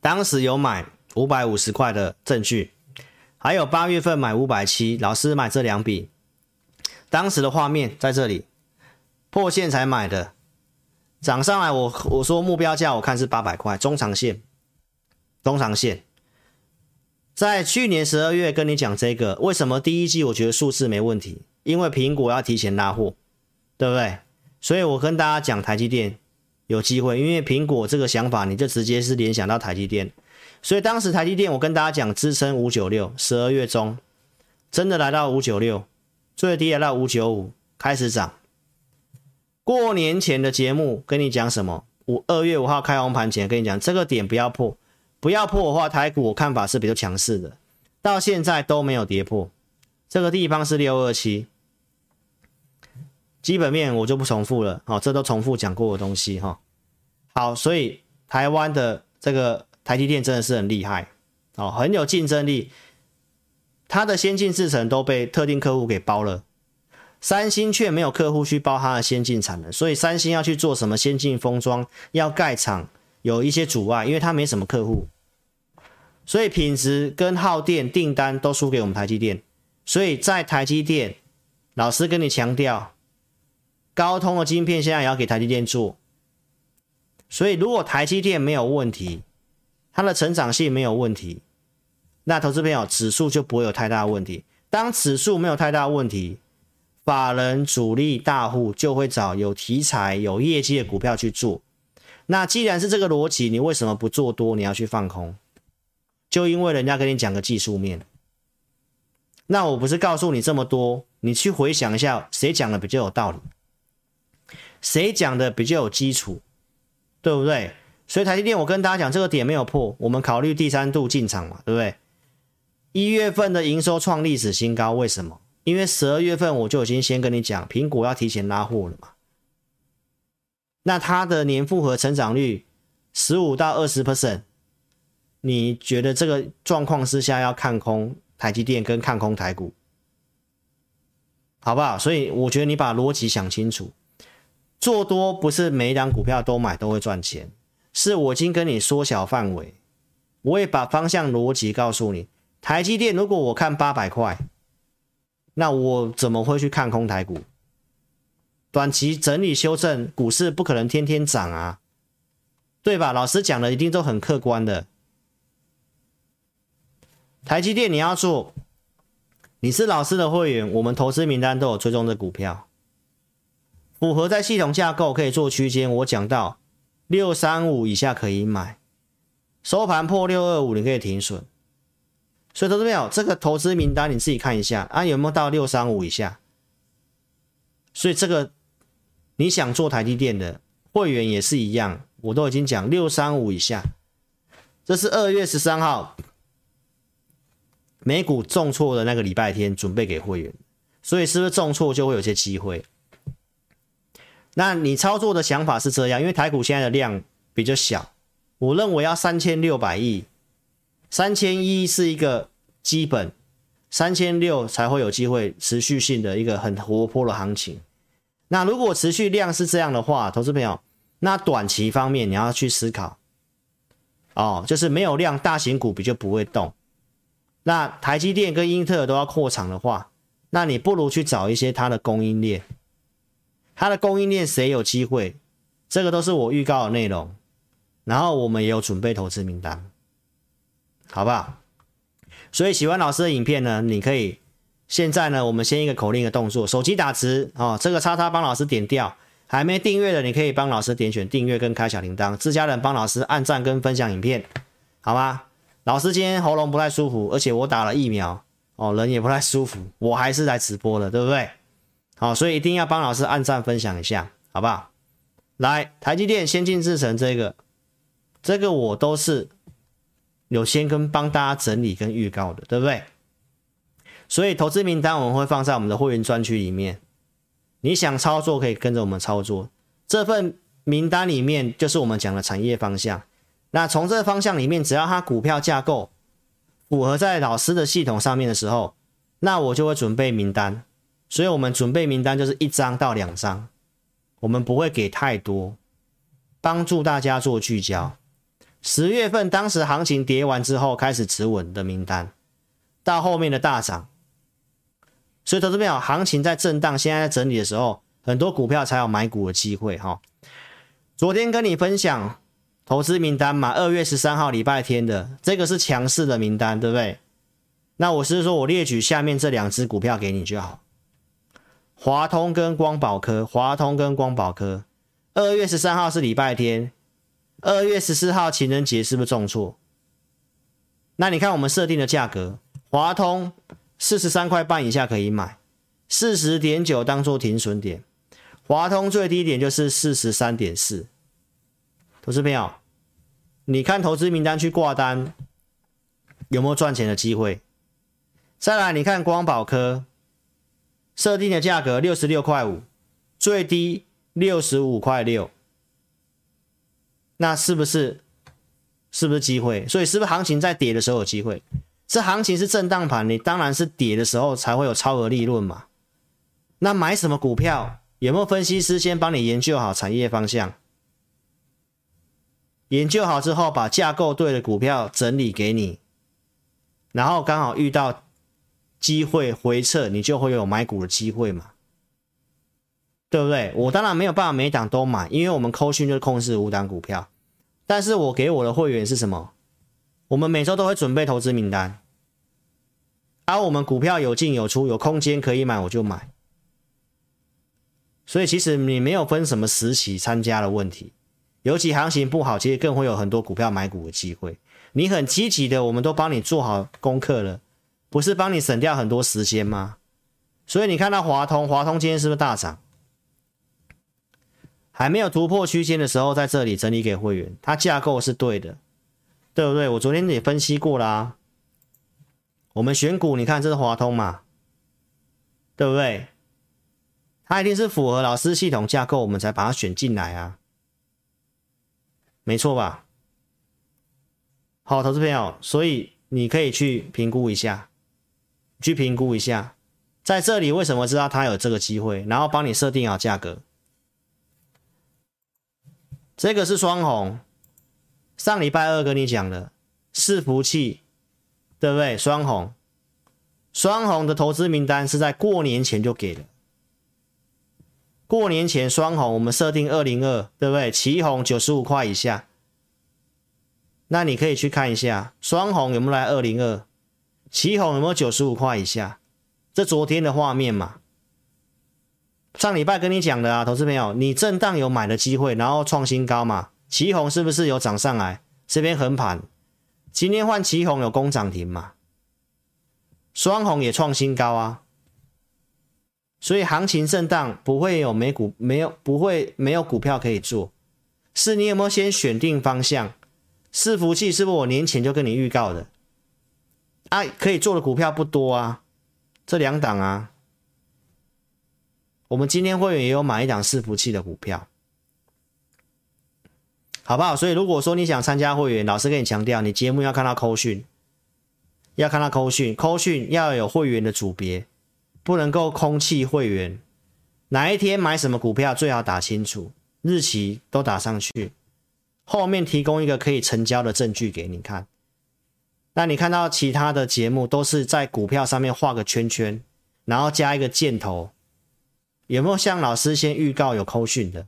当时有买五百五十块的证据，还有八月份买五百七，老师买这两笔，当时的画面在这里，破线才买的，涨上来我我说目标价我看是八百块，中长线，中长线，在去年十二月跟你讲这个，为什么第一季我觉得数字没问题？因为苹果要提前拉货，对不对？所以我跟大家讲台积电。有机会，因为苹果这个想法，你就直接是联想到台积电，所以当时台积电，我跟大家讲支撑五九六，十二月中真的来到五九六，最低来到五九五，开始涨。过年前的节目跟你讲什么？五二月五号开红盘前跟你讲，这个点不要破，不要破的话，台股我看法是比较强势的，到现在都没有跌破，这个地方是六二七。基本面我就不重复了，好，这都重复讲过的东西哈。好，所以台湾的这个台积电真的是很厉害，哦，很有竞争力。它的先进制程都被特定客户给包了，三星却没有客户去包它的先进产能，所以三星要去做什么先进封装，要盖厂有一些阻碍，因为它没什么客户，所以品质跟耗电订单都输给我们台积电。所以在台积电，老师跟你强调。高通的晶片现在也要给台积电做，所以如果台积电没有问题，它的成长性没有问题，那投资朋友指数就不会有太大问题。当指数没有太大问题，法人主力大户就会找有题材、有业绩的股票去做。那既然是这个逻辑，你为什么不做多？你要去放空？就因为人家跟你讲个技术面。那我不是告诉你这么多，你去回想一下，谁讲的比较有道理？谁讲的比较有基础，对不对？所以台积电，我跟大家讲，这个点没有破，我们考虑第三度进场嘛，对不对？一月份的营收创历史新高，为什么？因为十二月份我就已经先跟你讲，苹果要提前拉货了嘛。那它的年复合成长率十五到二十 percent，你觉得这个状况之下要看空台积电跟看空台股，好不好？所以我觉得你把逻辑想清楚，做多不是每一档股票都买都会赚钱，是我已经跟你缩小范围，我也把方向逻辑告诉你。台积电如果我看八百块，那我怎么会去看空台股？短期整理修正，股市不可能天天涨啊，对吧？老师讲的一定都很客观的。台积电你要做，你是老师的会员，我们投资名单都有追踪的股票，符合在系统架构可以做区间。我讲到六三五以下可以买，收盘破六二五你可以停损。所以投资朋友，这个投资名单你自己看一下啊，有没有到六三五以下？所以这个。你想做台积电的会员也是一样，我都已经讲六三五以下，这是二月十三号美股重挫的那个礼拜天，准备给会员，所以是不是重挫就会有些机会？那你操作的想法是这样，因为台股现在的量比较小，我认为要三千六百亿，三千一是一个基本，三千六才会有机会持续性的一个很活泼的行情。那如果持续量是这样的话，投资朋友，那短期方面你要去思考，哦，就是没有量，大型股比较不会动。那台积电跟英特尔都要扩厂的话，那你不如去找一些它的供应链，它的供应链谁有机会？这个都是我预告的内容，然后我们也有准备投资名单，好不好？所以喜欢老师的影片呢，你可以。现在呢，我们先一个口令的动作，手机打直哦，这个叉叉帮老师点掉，还没订阅的你可以帮老师点选订阅跟开小铃铛，自家人帮老师按赞跟分享影片，好吗？老师今天喉咙不太舒服，而且我打了疫苗哦，人也不太舒服，我还是来直播的，对不对？好，所以一定要帮老师按赞分享一下，好不好？来，台积电先进制程这个，这个我都是有先跟帮大家整理跟预告的，对不对？所以投资名单我们会放在我们的会员专区里面，你想操作可以跟着我们操作。这份名单里面就是我们讲的产业方向。那从这个方向里面，只要它股票架构符合在老师的系统上面的时候，那我就会准备名单。所以我们准备名单就是一张到两张，我们不会给太多，帮助大家做聚焦。十月份当时行情跌完之后开始止稳的名单，到后面的大涨。所以，投资朋友，行情在震荡，现在在整理的时候，很多股票才有买股的机会哈。昨天跟你分享投资名单嘛，二月十三号礼拜天的这个是强势的名单，对不对？那我是说我列举下面这两只股票给你就好。华通跟光宝科，华通跟光宝科，二月十三号是礼拜天，二月十四号情人节是不是重挫？那你看我们设定的价格，华通。四十三块半以下可以买，四十点九当做停损点，华通最低点就是四十三点四。投资朋友，你看投资名单去挂单，有没有赚钱的机会？再来，你看光宝科设定的价格六十六块五，最低六十五块六，那是不是是不是机会？所以是不是行情在跌的时候有机会？这行情是震荡盘，你当然是跌的时候才会有超额利润嘛。那买什么股票？有没有分析师先帮你研究好产业方向？研究好之后，把架构对的股票整理给你，然后刚好遇到机会回撤，你就会有买股的机会嘛，对不对？我当然没有办法每档都买，因为我们扣讯就是控制五档股票，但是我给我的会员是什么？我们每周都会准备投资名单，而、啊、我们股票有进有出，有空间可以买我就买。所以其实你没有分什么时期参加的问题，尤其行情不好，其实更会有很多股票买股的机会。你很积极的，我们都帮你做好功课了，不是帮你省掉很多时间吗？所以你看到华通，华通今天是不是大涨？还没有突破区间的时候，在这里整理给会员，它架构是对的，对不对？我昨天也分析过啦。我们选股，你看这是华通嘛，对不对？它一定是符合老师系统架构，我们才把它选进来啊，没错吧？好，投资朋友，所以你可以去评估一下，去评估一下，在这里为什么知道它有这个机会，然后帮你设定好价格。这个是双红，上礼拜二跟你讲的伺服器，对不对？双红，双红的投资名单是在过年前就给了。过年前双红，我们设定二零二，对不对？奇红九十五块以下，那你可以去看一下双红有没有来二零二，奇红有没有九十五块以下？这昨天的画面嘛。上礼拜跟你讲的啊，投资朋友，你震荡有买的机会，然后创新高嘛？奇鋐是不是有涨上来？这边横盘，今天换奇鋐有攻涨停嘛？双红也创新高啊，所以行情震荡不会有没股没有不会没有股票可以做，是你有没有先选定方向？伺服器是不是我年前就跟你预告的？啊，可以做的股票不多啊，这两档啊。我们今天会员也有买一档伺服器的股票，好不好？所以如果说你想参加会员，老师跟你强调，你节目要看到扣讯，要看到扣讯，扣讯要有会员的组别，不能够空气会员。哪一天买什么股票最好打清楚，日期都打上去，后面提供一个可以成交的证据给你看。那你看到其他的节目都是在股票上面画个圈圈，然后加一个箭头。有没有像老师先预告有扣讯的？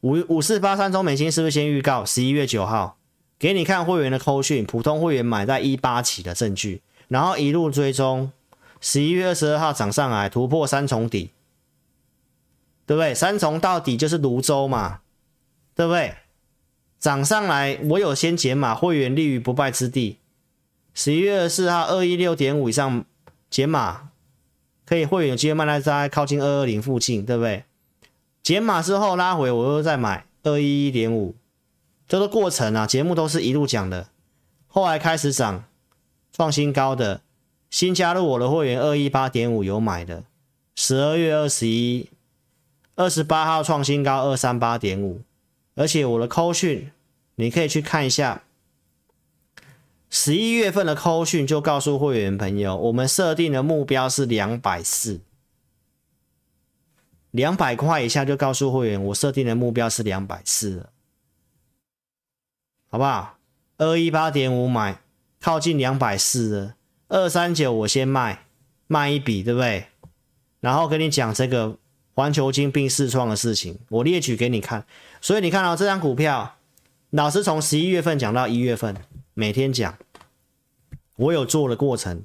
五五四八三中美金是不是先预告十一月九号给你看会员的扣讯？普通会员买在一八起的证据，然后一路追踪，十一月二十二号涨上来突破三重底，对不对？三重到底就是泸州嘛，对不对？涨上来我有先减码，会员立于不败之地。十一月二十四号二一六点五以上减码。可以会员有机会卖在靠近二二零附近，对不对？减码之后拉回，我又再买二一一点五，这个过程啊，节目都是一路讲的。后来开始涨，创新高的，新加入我的会员二一八点五有买的，十二月二十一、二十八号创新高二三八点五，而且我的扣讯你可以去看一下。十一月份的扣讯就告诉会员朋友，我们设定的目标是两百四，两百块以下就告诉会员，我设定的目标是两百四，好不好？二一八点五买，靠近两百四了，二三九我先卖，卖一笔，对不对？然后跟你讲这个环球金并试创的事情，我列举给你看。所以你看到这张股票，老师从十一月份讲到一月份。每天讲，我有做的过程，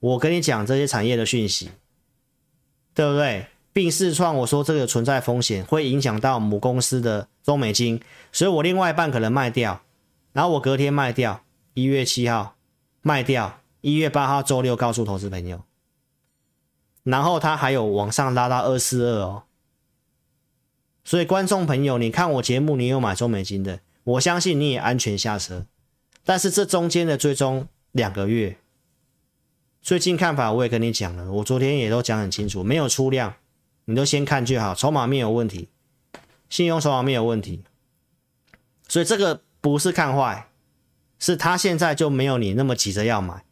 我跟你讲这些产业的讯息，对不对？并试创，我说这个存在风险，会影响到母公司的中美金，所以我另外一半可能卖掉，然后我隔天卖掉，一月七号卖掉，一月八号周六告诉投资朋友，然后他还有往上拉到二四二哦，所以观众朋友，你看我节目，你有买中美金的，我相信你也安全下车。但是这中间的追踪两个月，最近看法我也跟你讲了，我昨天也都讲很清楚，没有出量，你都先看就好，筹码面有问题，信用筹码面有问题，所以这个不是看坏，是他现在就没有你那么急着要买，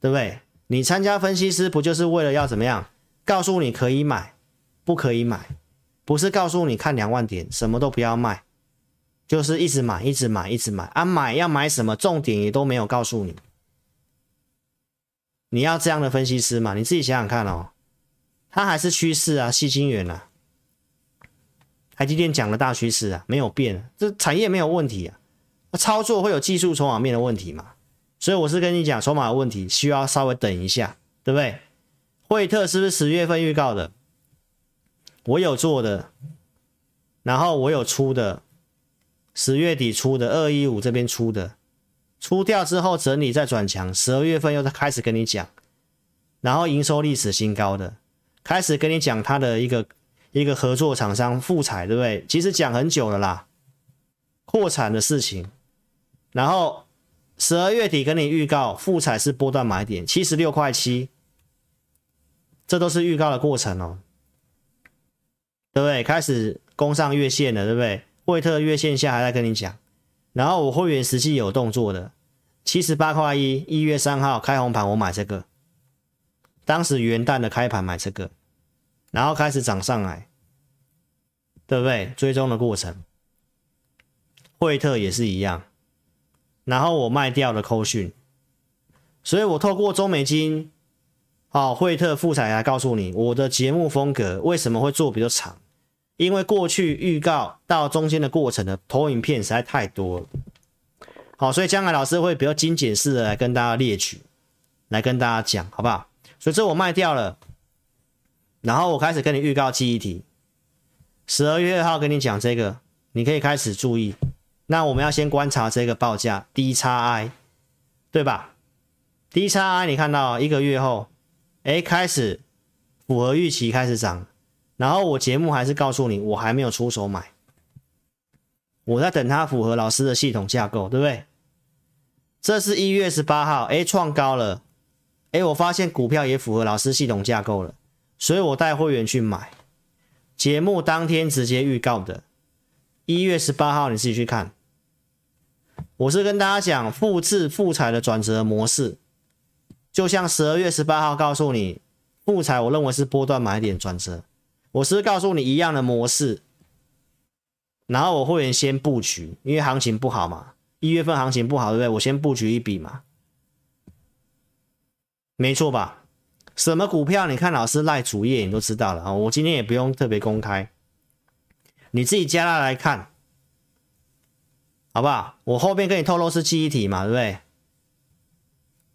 对不对？你参加分析师不就是为了要怎么样？告诉你可以买，不可以买，不是告诉你看两万点什么都不要卖。就是一直买，一直买，一直买啊！买要买什么？重点也都没有告诉你。你要这样的分析师嘛？你自己想想看哦。它还是趋势啊，细晶圆啊，台积电讲的大趋势啊，没有变，这产业没有问题啊。操作会有技术筹码面的问题嘛？所以我是跟你讲，筹码有问题需要稍微等一下，对不对？惠特是不是十月份预告的？我有做的，然后我有出的。十月底出的二一五这边出的，出掉之后整理再转强，十二月份又开始跟你讲，然后营收历史新高的，开始跟你讲它的一个一个合作厂商富彩，对不对？其实讲很久了啦，扩产的事情。然后十二月底跟你预告，富彩是波段买点，七十六块七，这都是预告的过程哦，对不对？开始攻上月线了，对不对？惠特月线下还在跟你讲，然后我会员实际有动作的，七十八块一，一月三号开红盘，我买这个，当时元旦的开盘买这个。然后开始涨上来，对不对？追踪的过程，惠特也是一样。然后我卖掉了扣讯，所以我透过中美金，哦，惠特、富采来告诉你我的节目风格为什么会做比较长，因为过去预告到中间的过程的投影片实在太多了。好，所以将来老师会比较精简式的来跟大家列举，来跟大家讲，好不好？所以这我卖掉了。然后我开始跟你预告记忆体，十二月二号跟你讲这个，你可以开始注意。那我们要先观察这个报价 DXI，对吧？DXI 你看到一个月后，哎，开始符合预期开始涨。然后我节目还是告诉你，我还没有出手买，我在等它符合老师的系统架构，对不对？这是一月十八号，哎，创高了，哎，我发现股票也符合老师系统架构了。所以我带会员去买，节目当天直接预告的，一月十八号你自己去看。我是跟大家讲复制复采的转折模式，就像十二月十八号告诉你复采，我认为是波段买点转折，我是告诉你一样的模式。然后我会员先布局，因为行情不好嘛，一月份行情不好，对不对？我先布局一笔嘛，没错吧？什么股票？你看老师赖主页，你都知道了啊！我今天也不用特别公开，你自己加他来看，好不好？我后面跟你透露是记忆体嘛，对不对？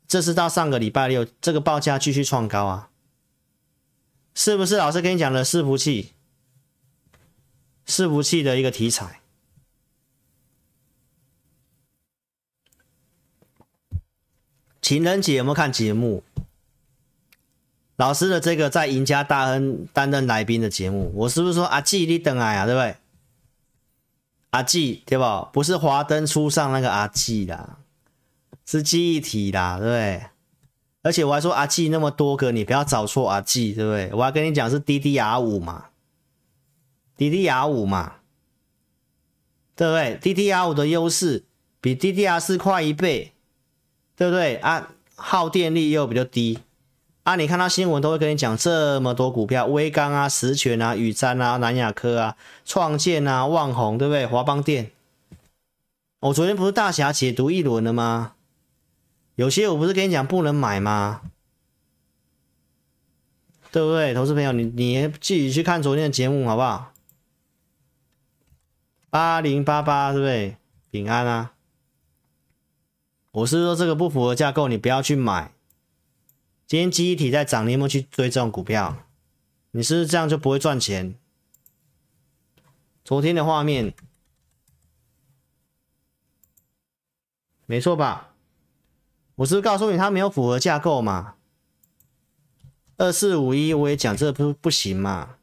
这是到上个礼拜六，这个报价继续创高啊，是不是？老师跟你讲的伺服器，伺服器的一个题材，情人节有没有看节目？老师的这个在赢家大亨担任来宾的节目，我是不是说阿季你等来啊，对不对？阿季对吧？不是华灯初上那个阿季啦，是记忆体啦，对不对？而且我还说阿季那么多个，你不要找错阿季，对不对？我还跟你讲是 DDR 五嘛，DDR 五嘛，对不对？DDR 五的优势比 DDR 四快一倍，对不对？啊，耗电力又比较低。啊！你看到新闻都会跟你讲这么多股票，威刚啊、十銓啊、宇瞻啊、南亚科啊、创建啊、旺宏，对不对？华邦电，我昨天不是大侠解读一轮了吗？有些我不是跟你讲不能买吗？对不对？投资朋友，你你自己去看昨天的节目好不好？八零八八，对不对？平安啊，我是说这个不符合架构，你不要去买。今天记忆体在涨，你有没有去追这种股票？你是不是这样就不会赚钱？昨天的画面，没错吧？我是告诉你它没有符合架构嘛？二四五一我也讲这不不行嘛，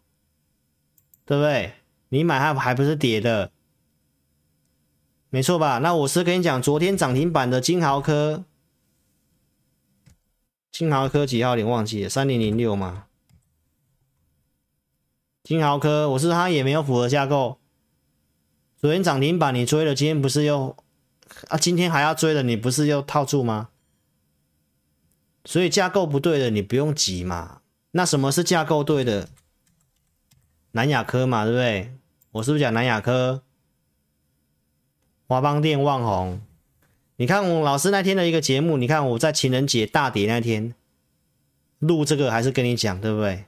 对不对？你买它还不是跌的？没错吧？那我是跟你讲，昨天涨停板的金豪科。金豪科几号？你忘记了，三零零六吗？金豪科，我是它也没有符合架构。昨天涨停板你追了，今天不是又啊？今天还要追了，你不是又套住吗？所以架构不对的，你不用急嘛。那什么是架构对的？南亚科嘛，对不对？我是不是讲南亚科？华邦电、旺宏。你看我老师那天的一个节目，你看我在情人节大跌那天录这个，还是跟你讲，对不对？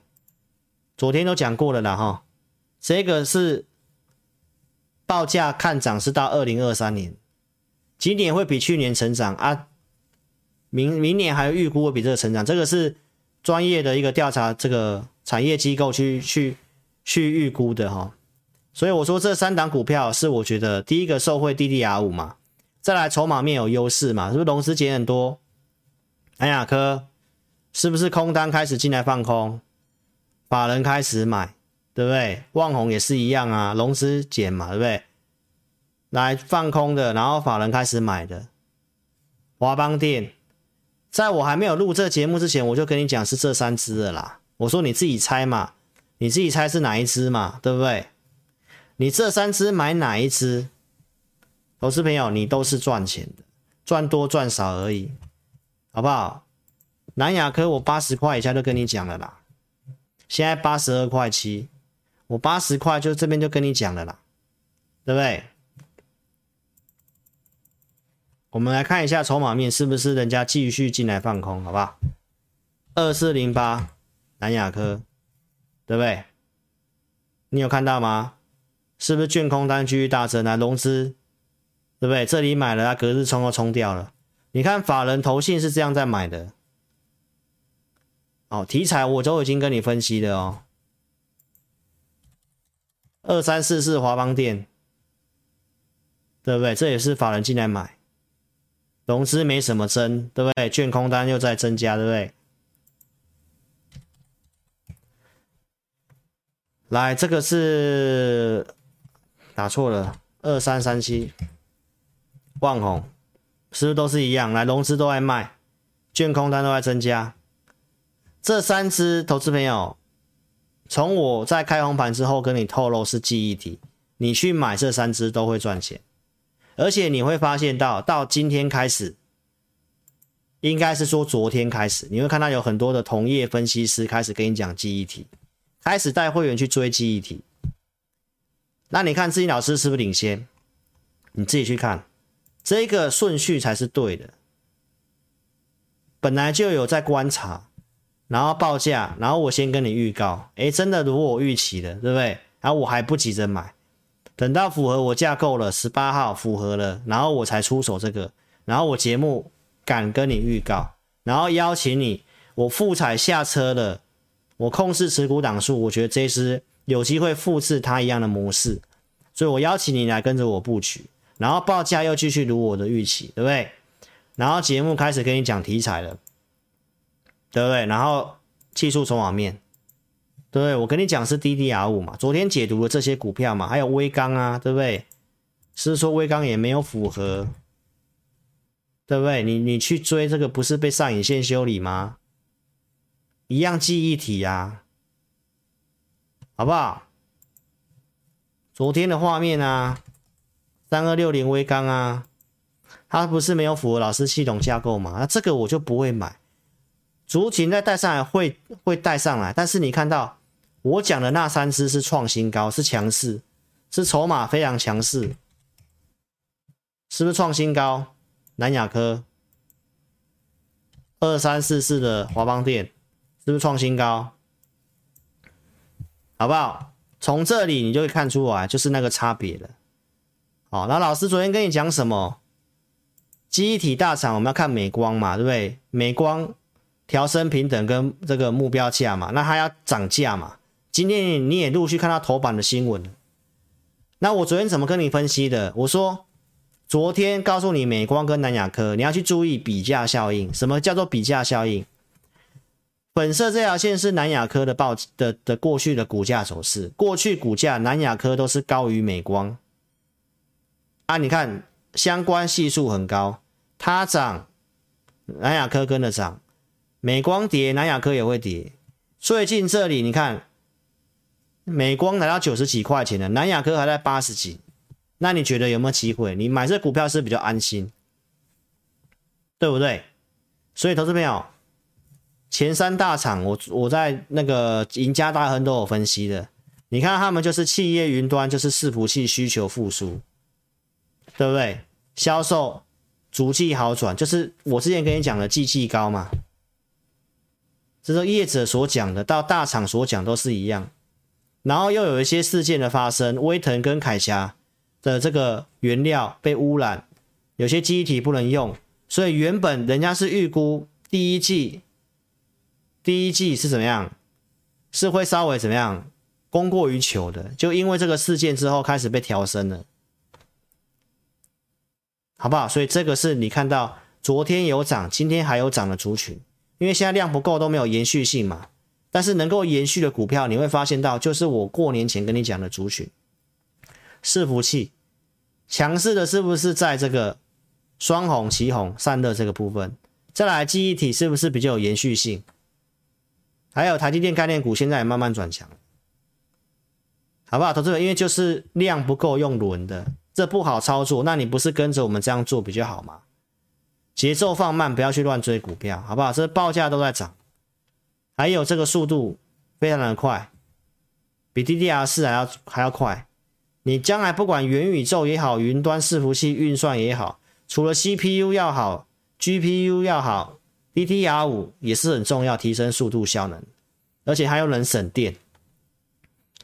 昨天都讲过了啦哈，这个是报价看涨是到二零二三年，今年会比去年成长啊，明明年还有预估会比这个成长，这个是专业的一个调查，这个产业机构去去去预估的哈，所以我说这三档股票是我觉得第一个受惠 DDR 五嘛。再来，筹码面有优势嘛？是不是融资减很多？哎呀科是不是空单开始进来放空？法人开始买，对不对？旺宏也是一样啊，融资减嘛，对不对？来放空的，然后法人开始买的，华邦电，在我还没有录这节目之前，我就跟你讲是这三只的啦。我说你自己猜嘛，你自己猜是哪一只嘛，对不对？你这三只买哪一只？投资朋友，你都是赚钱的，赚多赚少而已，好不好？南亚科我八十块以下就跟你讲了啦，现在八十二块七，我八十块就这边就跟你讲了啦，对不对？我们来看一下筹码面是不是人家继续进来放空，好不好？二四零八南亚科，对不对？你有看到吗？是不是券空单继续大增南？融资，对不对？这里买了，它隔日冲又冲掉了。你看法人投信是这样在买的。哦，题材我都已经跟你分析了哦。二三四四华邦电，对不对？这也是法人进来买。融资没什么增，对不对？券空单又在增加，对不对？来，这个是打错了，二三三七，万红，是不是都是一样？来，融资都在卖，券空单都在增加。这三只投资朋友，从我在开红盘之后跟你透露是记忆体，你去买这三只都会赚钱。而且你会发现到，到今天开始，应该是说昨天开始，你会看到有很多的同业分析师开始跟你讲记忆体，开始带会员去追记忆体。那你看自己老师是不是领先？你自己去看，这个顺序才是对的。本来就有在观察，然后报价，然后我先跟你预告，诶，真的如我预期的，对不对？然后我还不急着买。等到符合我架构了，十八号符合了，然后我才出手这个，然后我节目敢跟你预告，然后邀请你，我复彩下车了，我控制持股档数，我觉得这支有机会复制它一样的模式，所以我邀请你来跟着我布局，然后报价又继续如我的预期，对不对？然后节目开始跟你讲题材了，对不对？然后技术从网面。对，我跟你讲是 DDR5 嘛，昨天解读了这些股票嘛，还有微钢啊，对不对？是说微钢也没有符合，对不对？你你去追这个不是被上影线修理吗？一样记忆体呀、好不好？昨天的画面啊，三二六零微钢啊，它不是没有符合老师系统架构嘛？那这个我就不会买，族群再带上来会会带上来，但是你看到。我讲的那三只是创新高，是强势，是筹码非常强势，是不是创新高？南亚科二三四四的华邦电是不是创新高？好不好？从这里你就会看出来，就是那个差别了。好，那老师昨天跟你讲什么？记忆体大厂我们要看美光嘛，对不对？美光调升平等跟这个目标价嘛，那它要涨价嘛。今天你也陆续看到头版的新闻，那我昨天怎么跟你分析的？我说昨天告诉你美光跟南亚科，你要去注意比价效应。什么叫做比价效应？粉色这条线是南亚科的报的的过去的股价走势，过去股价南亚科都是高于美光啊。你看相关系数很高，它涨，南亚科跟着涨，美光跌，南亚科也会跌。最近这里你看。美光来到九十几块钱了，南亚科还在八十几，那你觉得有没有机会？你买这股票是比较安心，对不对？所以投资朋友，前三大厂我我在那个赢家大亨都有分析的，你看他们就是企业云端，就是伺服器需求复苏，对不对？销售逐季好转，就是我之前跟你讲的季季高嘛，这是业者所讲的，到大厂所讲都是一样。然后又有一些事件的发生，威腾跟凯霞的这个原料被污染，有些记忆体不能用，所以原本人家是预估第一季，第一季是怎么样，是会稍微怎么样，供过于求的，就因为这个事件之后开始被调升了，好不好？所以这个是你看到昨天有涨，今天还有涨的族群，因为现在量不够都没有延续性嘛。但是能够延续的股票，你会发现到就是我过年前跟你讲的族群，伺服器强势的是不是在这个双红、奇红、散热这个部分？再来记忆体是不是比较有延续性？还有台积电概念股现在也慢慢转强，好不好？投资者，因为就是量不够用轮的，这不好操作。那你不是跟着我们这样做比较好吗？节奏放慢，不要去乱追股票，好不好？这报价都在涨。还有这个速度非常的快，比 DDR4 还要还要快。你将来不管元宇宙也好，云端伺服器运算也好，除了 CPU 要好，GPU 要好，DDR5 也是很重要，提升速度效能，而且还又能省电。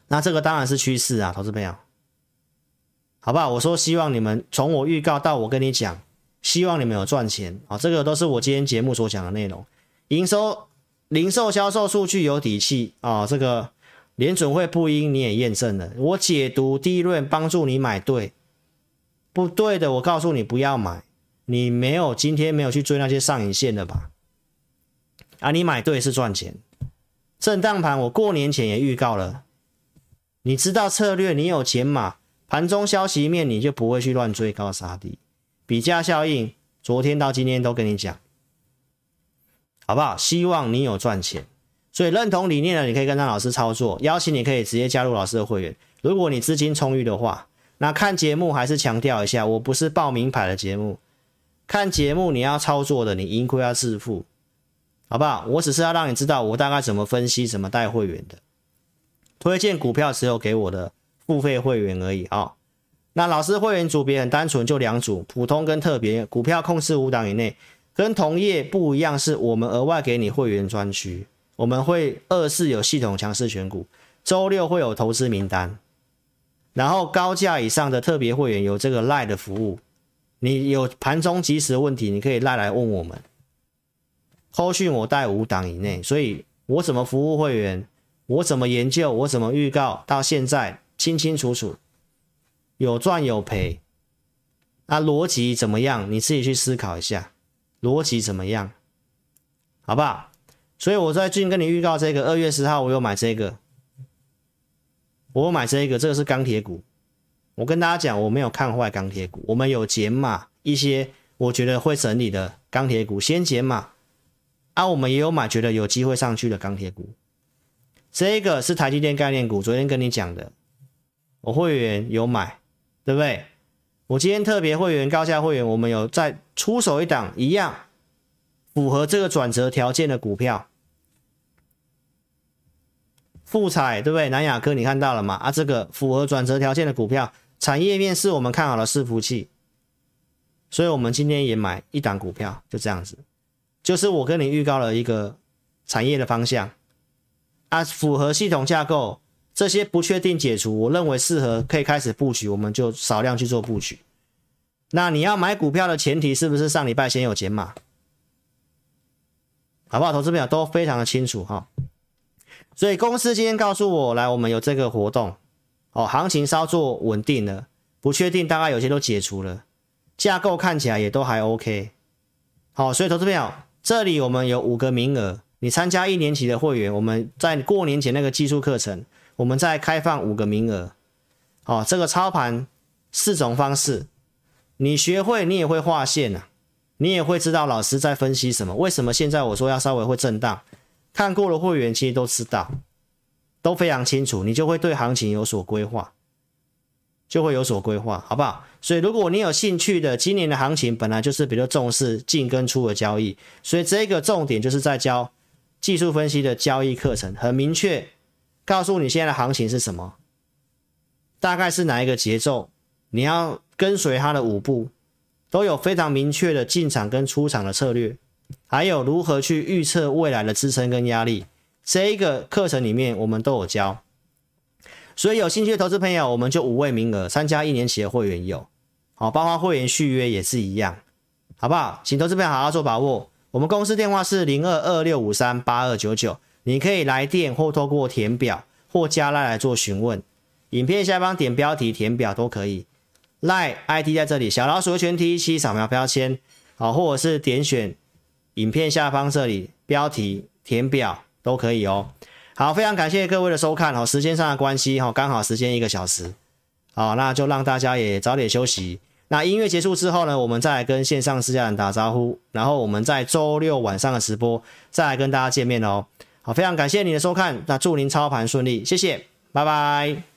那这个当然是趋势啊，投资朋友，好不好？我说希望你们从我预告到我跟你讲，希望你们有赚钱啊，这个都是我今天节目所讲的内容，营收。零售销售数据有底气啊、哦，这个联准会不鹰你也验证了。我解读第一轮帮助你买对，不对的我告诉你不要买。你没有今天没有去追那些上影线的吧？啊，你买对是赚钱。震荡盘我过年前也预告了，你知道策略，你有钱嘛？盘中消息面你就不会去乱追高杀低，比价效应昨天到今天都跟你讲。好不好？希望你有赚钱，所以认同理念的，你可以跟张老师操作。邀请你可以直接加入老师的会员。如果你资金充裕的话，那看节目还是强调一下，我不是报名牌的节目。看节目你要操作的，你盈亏要自负，好不好？我只是要让你知道我大概怎么分析、怎么带会员的。推荐股票只有给我的付费会员而已啊、那老师会员组别很单纯，就两组，普通跟特别。股票控制五档以内。跟同业不一样，是我们额外给你会员专区，我们会二四有系统强势选股，周六会有投资名单，然后高价以上的特别会员有这个赖的服务，你有盘中即时问题，你可以赖来问我们。后续我带五档以内，所以我怎么服务会员，我怎么研究，我怎么预告，到现在清清楚楚，有赚有赔，那逻辑怎么样？你自己去思考一下。逻辑怎么样？好不好？所以我在最近跟你预告这个，二月十号我有买这个，我买这个，这个是钢铁股。我跟大家讲，我没有看坏钢铁股，我们有减码一些我觉得会整理的钢铁股，先减码。啊，我们也有买觉得有机会上去的钢铁股。这个是台积电概念股，昨天跟你讲的，我会员有买，对不对？我今天特别会员、高价会员，我们有在出手一档一样符合这个转折条件的股票，富彩对不对？南亚科你看到了吗？啊，这个符合转折条件的股票，产业面是我们看好的伺服器，所以我们今天也买一档股票，就这样子，就是我跟你预告了一个产业的方向啊，符合系统架构。这些不确定解除，我认为适合可以开始布局，我们就少量去做布局。那你要买股票的前提是不是上礼拜先有减码？好不好？投资朋友都非常的清楚哈。所以公司今天告诉我，来，我们有这个活动，哦，行情稍作稳定了，不确定大概有些都解除了，架构看起来也都还 OK。好，所以投资朋友，这里我们有五个名额，你参加一年期的会员，我们在过年前那个技术课程。我们再开放五个名额，哦，这个操盘四种方式，你学会，你也会画线啊，你也会知道老师在分析什么。为什么现在我说要稍微会震荡？看过的会员其实都知道，都非常清楚，你就会对行情有所规划，就会有所规划，好不好？所以如果你有兴趣的，今年的行情本来就是比较重视进跟出的交易，所以这个重点就是在教技术分析的交易课程，很明确。告诉你现在的行情是什么，大概是哪一个节奏，你要跟随它的舞步，都有非常明确的进场跟出场的策略，还有如何去预测未来的支撑跟压力，这一个课程里面我们都有教。所以有兴趣的投资朋友，我们就五位名额，参加一年期的会员有，好，包括会员续约也是一样，好不好？请投资朋友好好做把握。我们公司电话是零二二六五三八二九九。你可以来电或透过填表或加拉来做询问，影片下方点标题填表都可以。Lie ID 在这里，小老鼠全 T 一七扫描标签，好，或者是点选影片下方这里标题填表都可以哦。好，非常感谢各位的收看哦，时间上的关系哈，刚好时间一个小时，好，那就让大家也早点休息。那音乐结束之后呢，我们再来跟线上私家人打招呼，然后我们在周六晚上的直播再来跟大家见面哦。好，非常感谢您的收看，那祝您操盘顺利，谢谢，拜拜。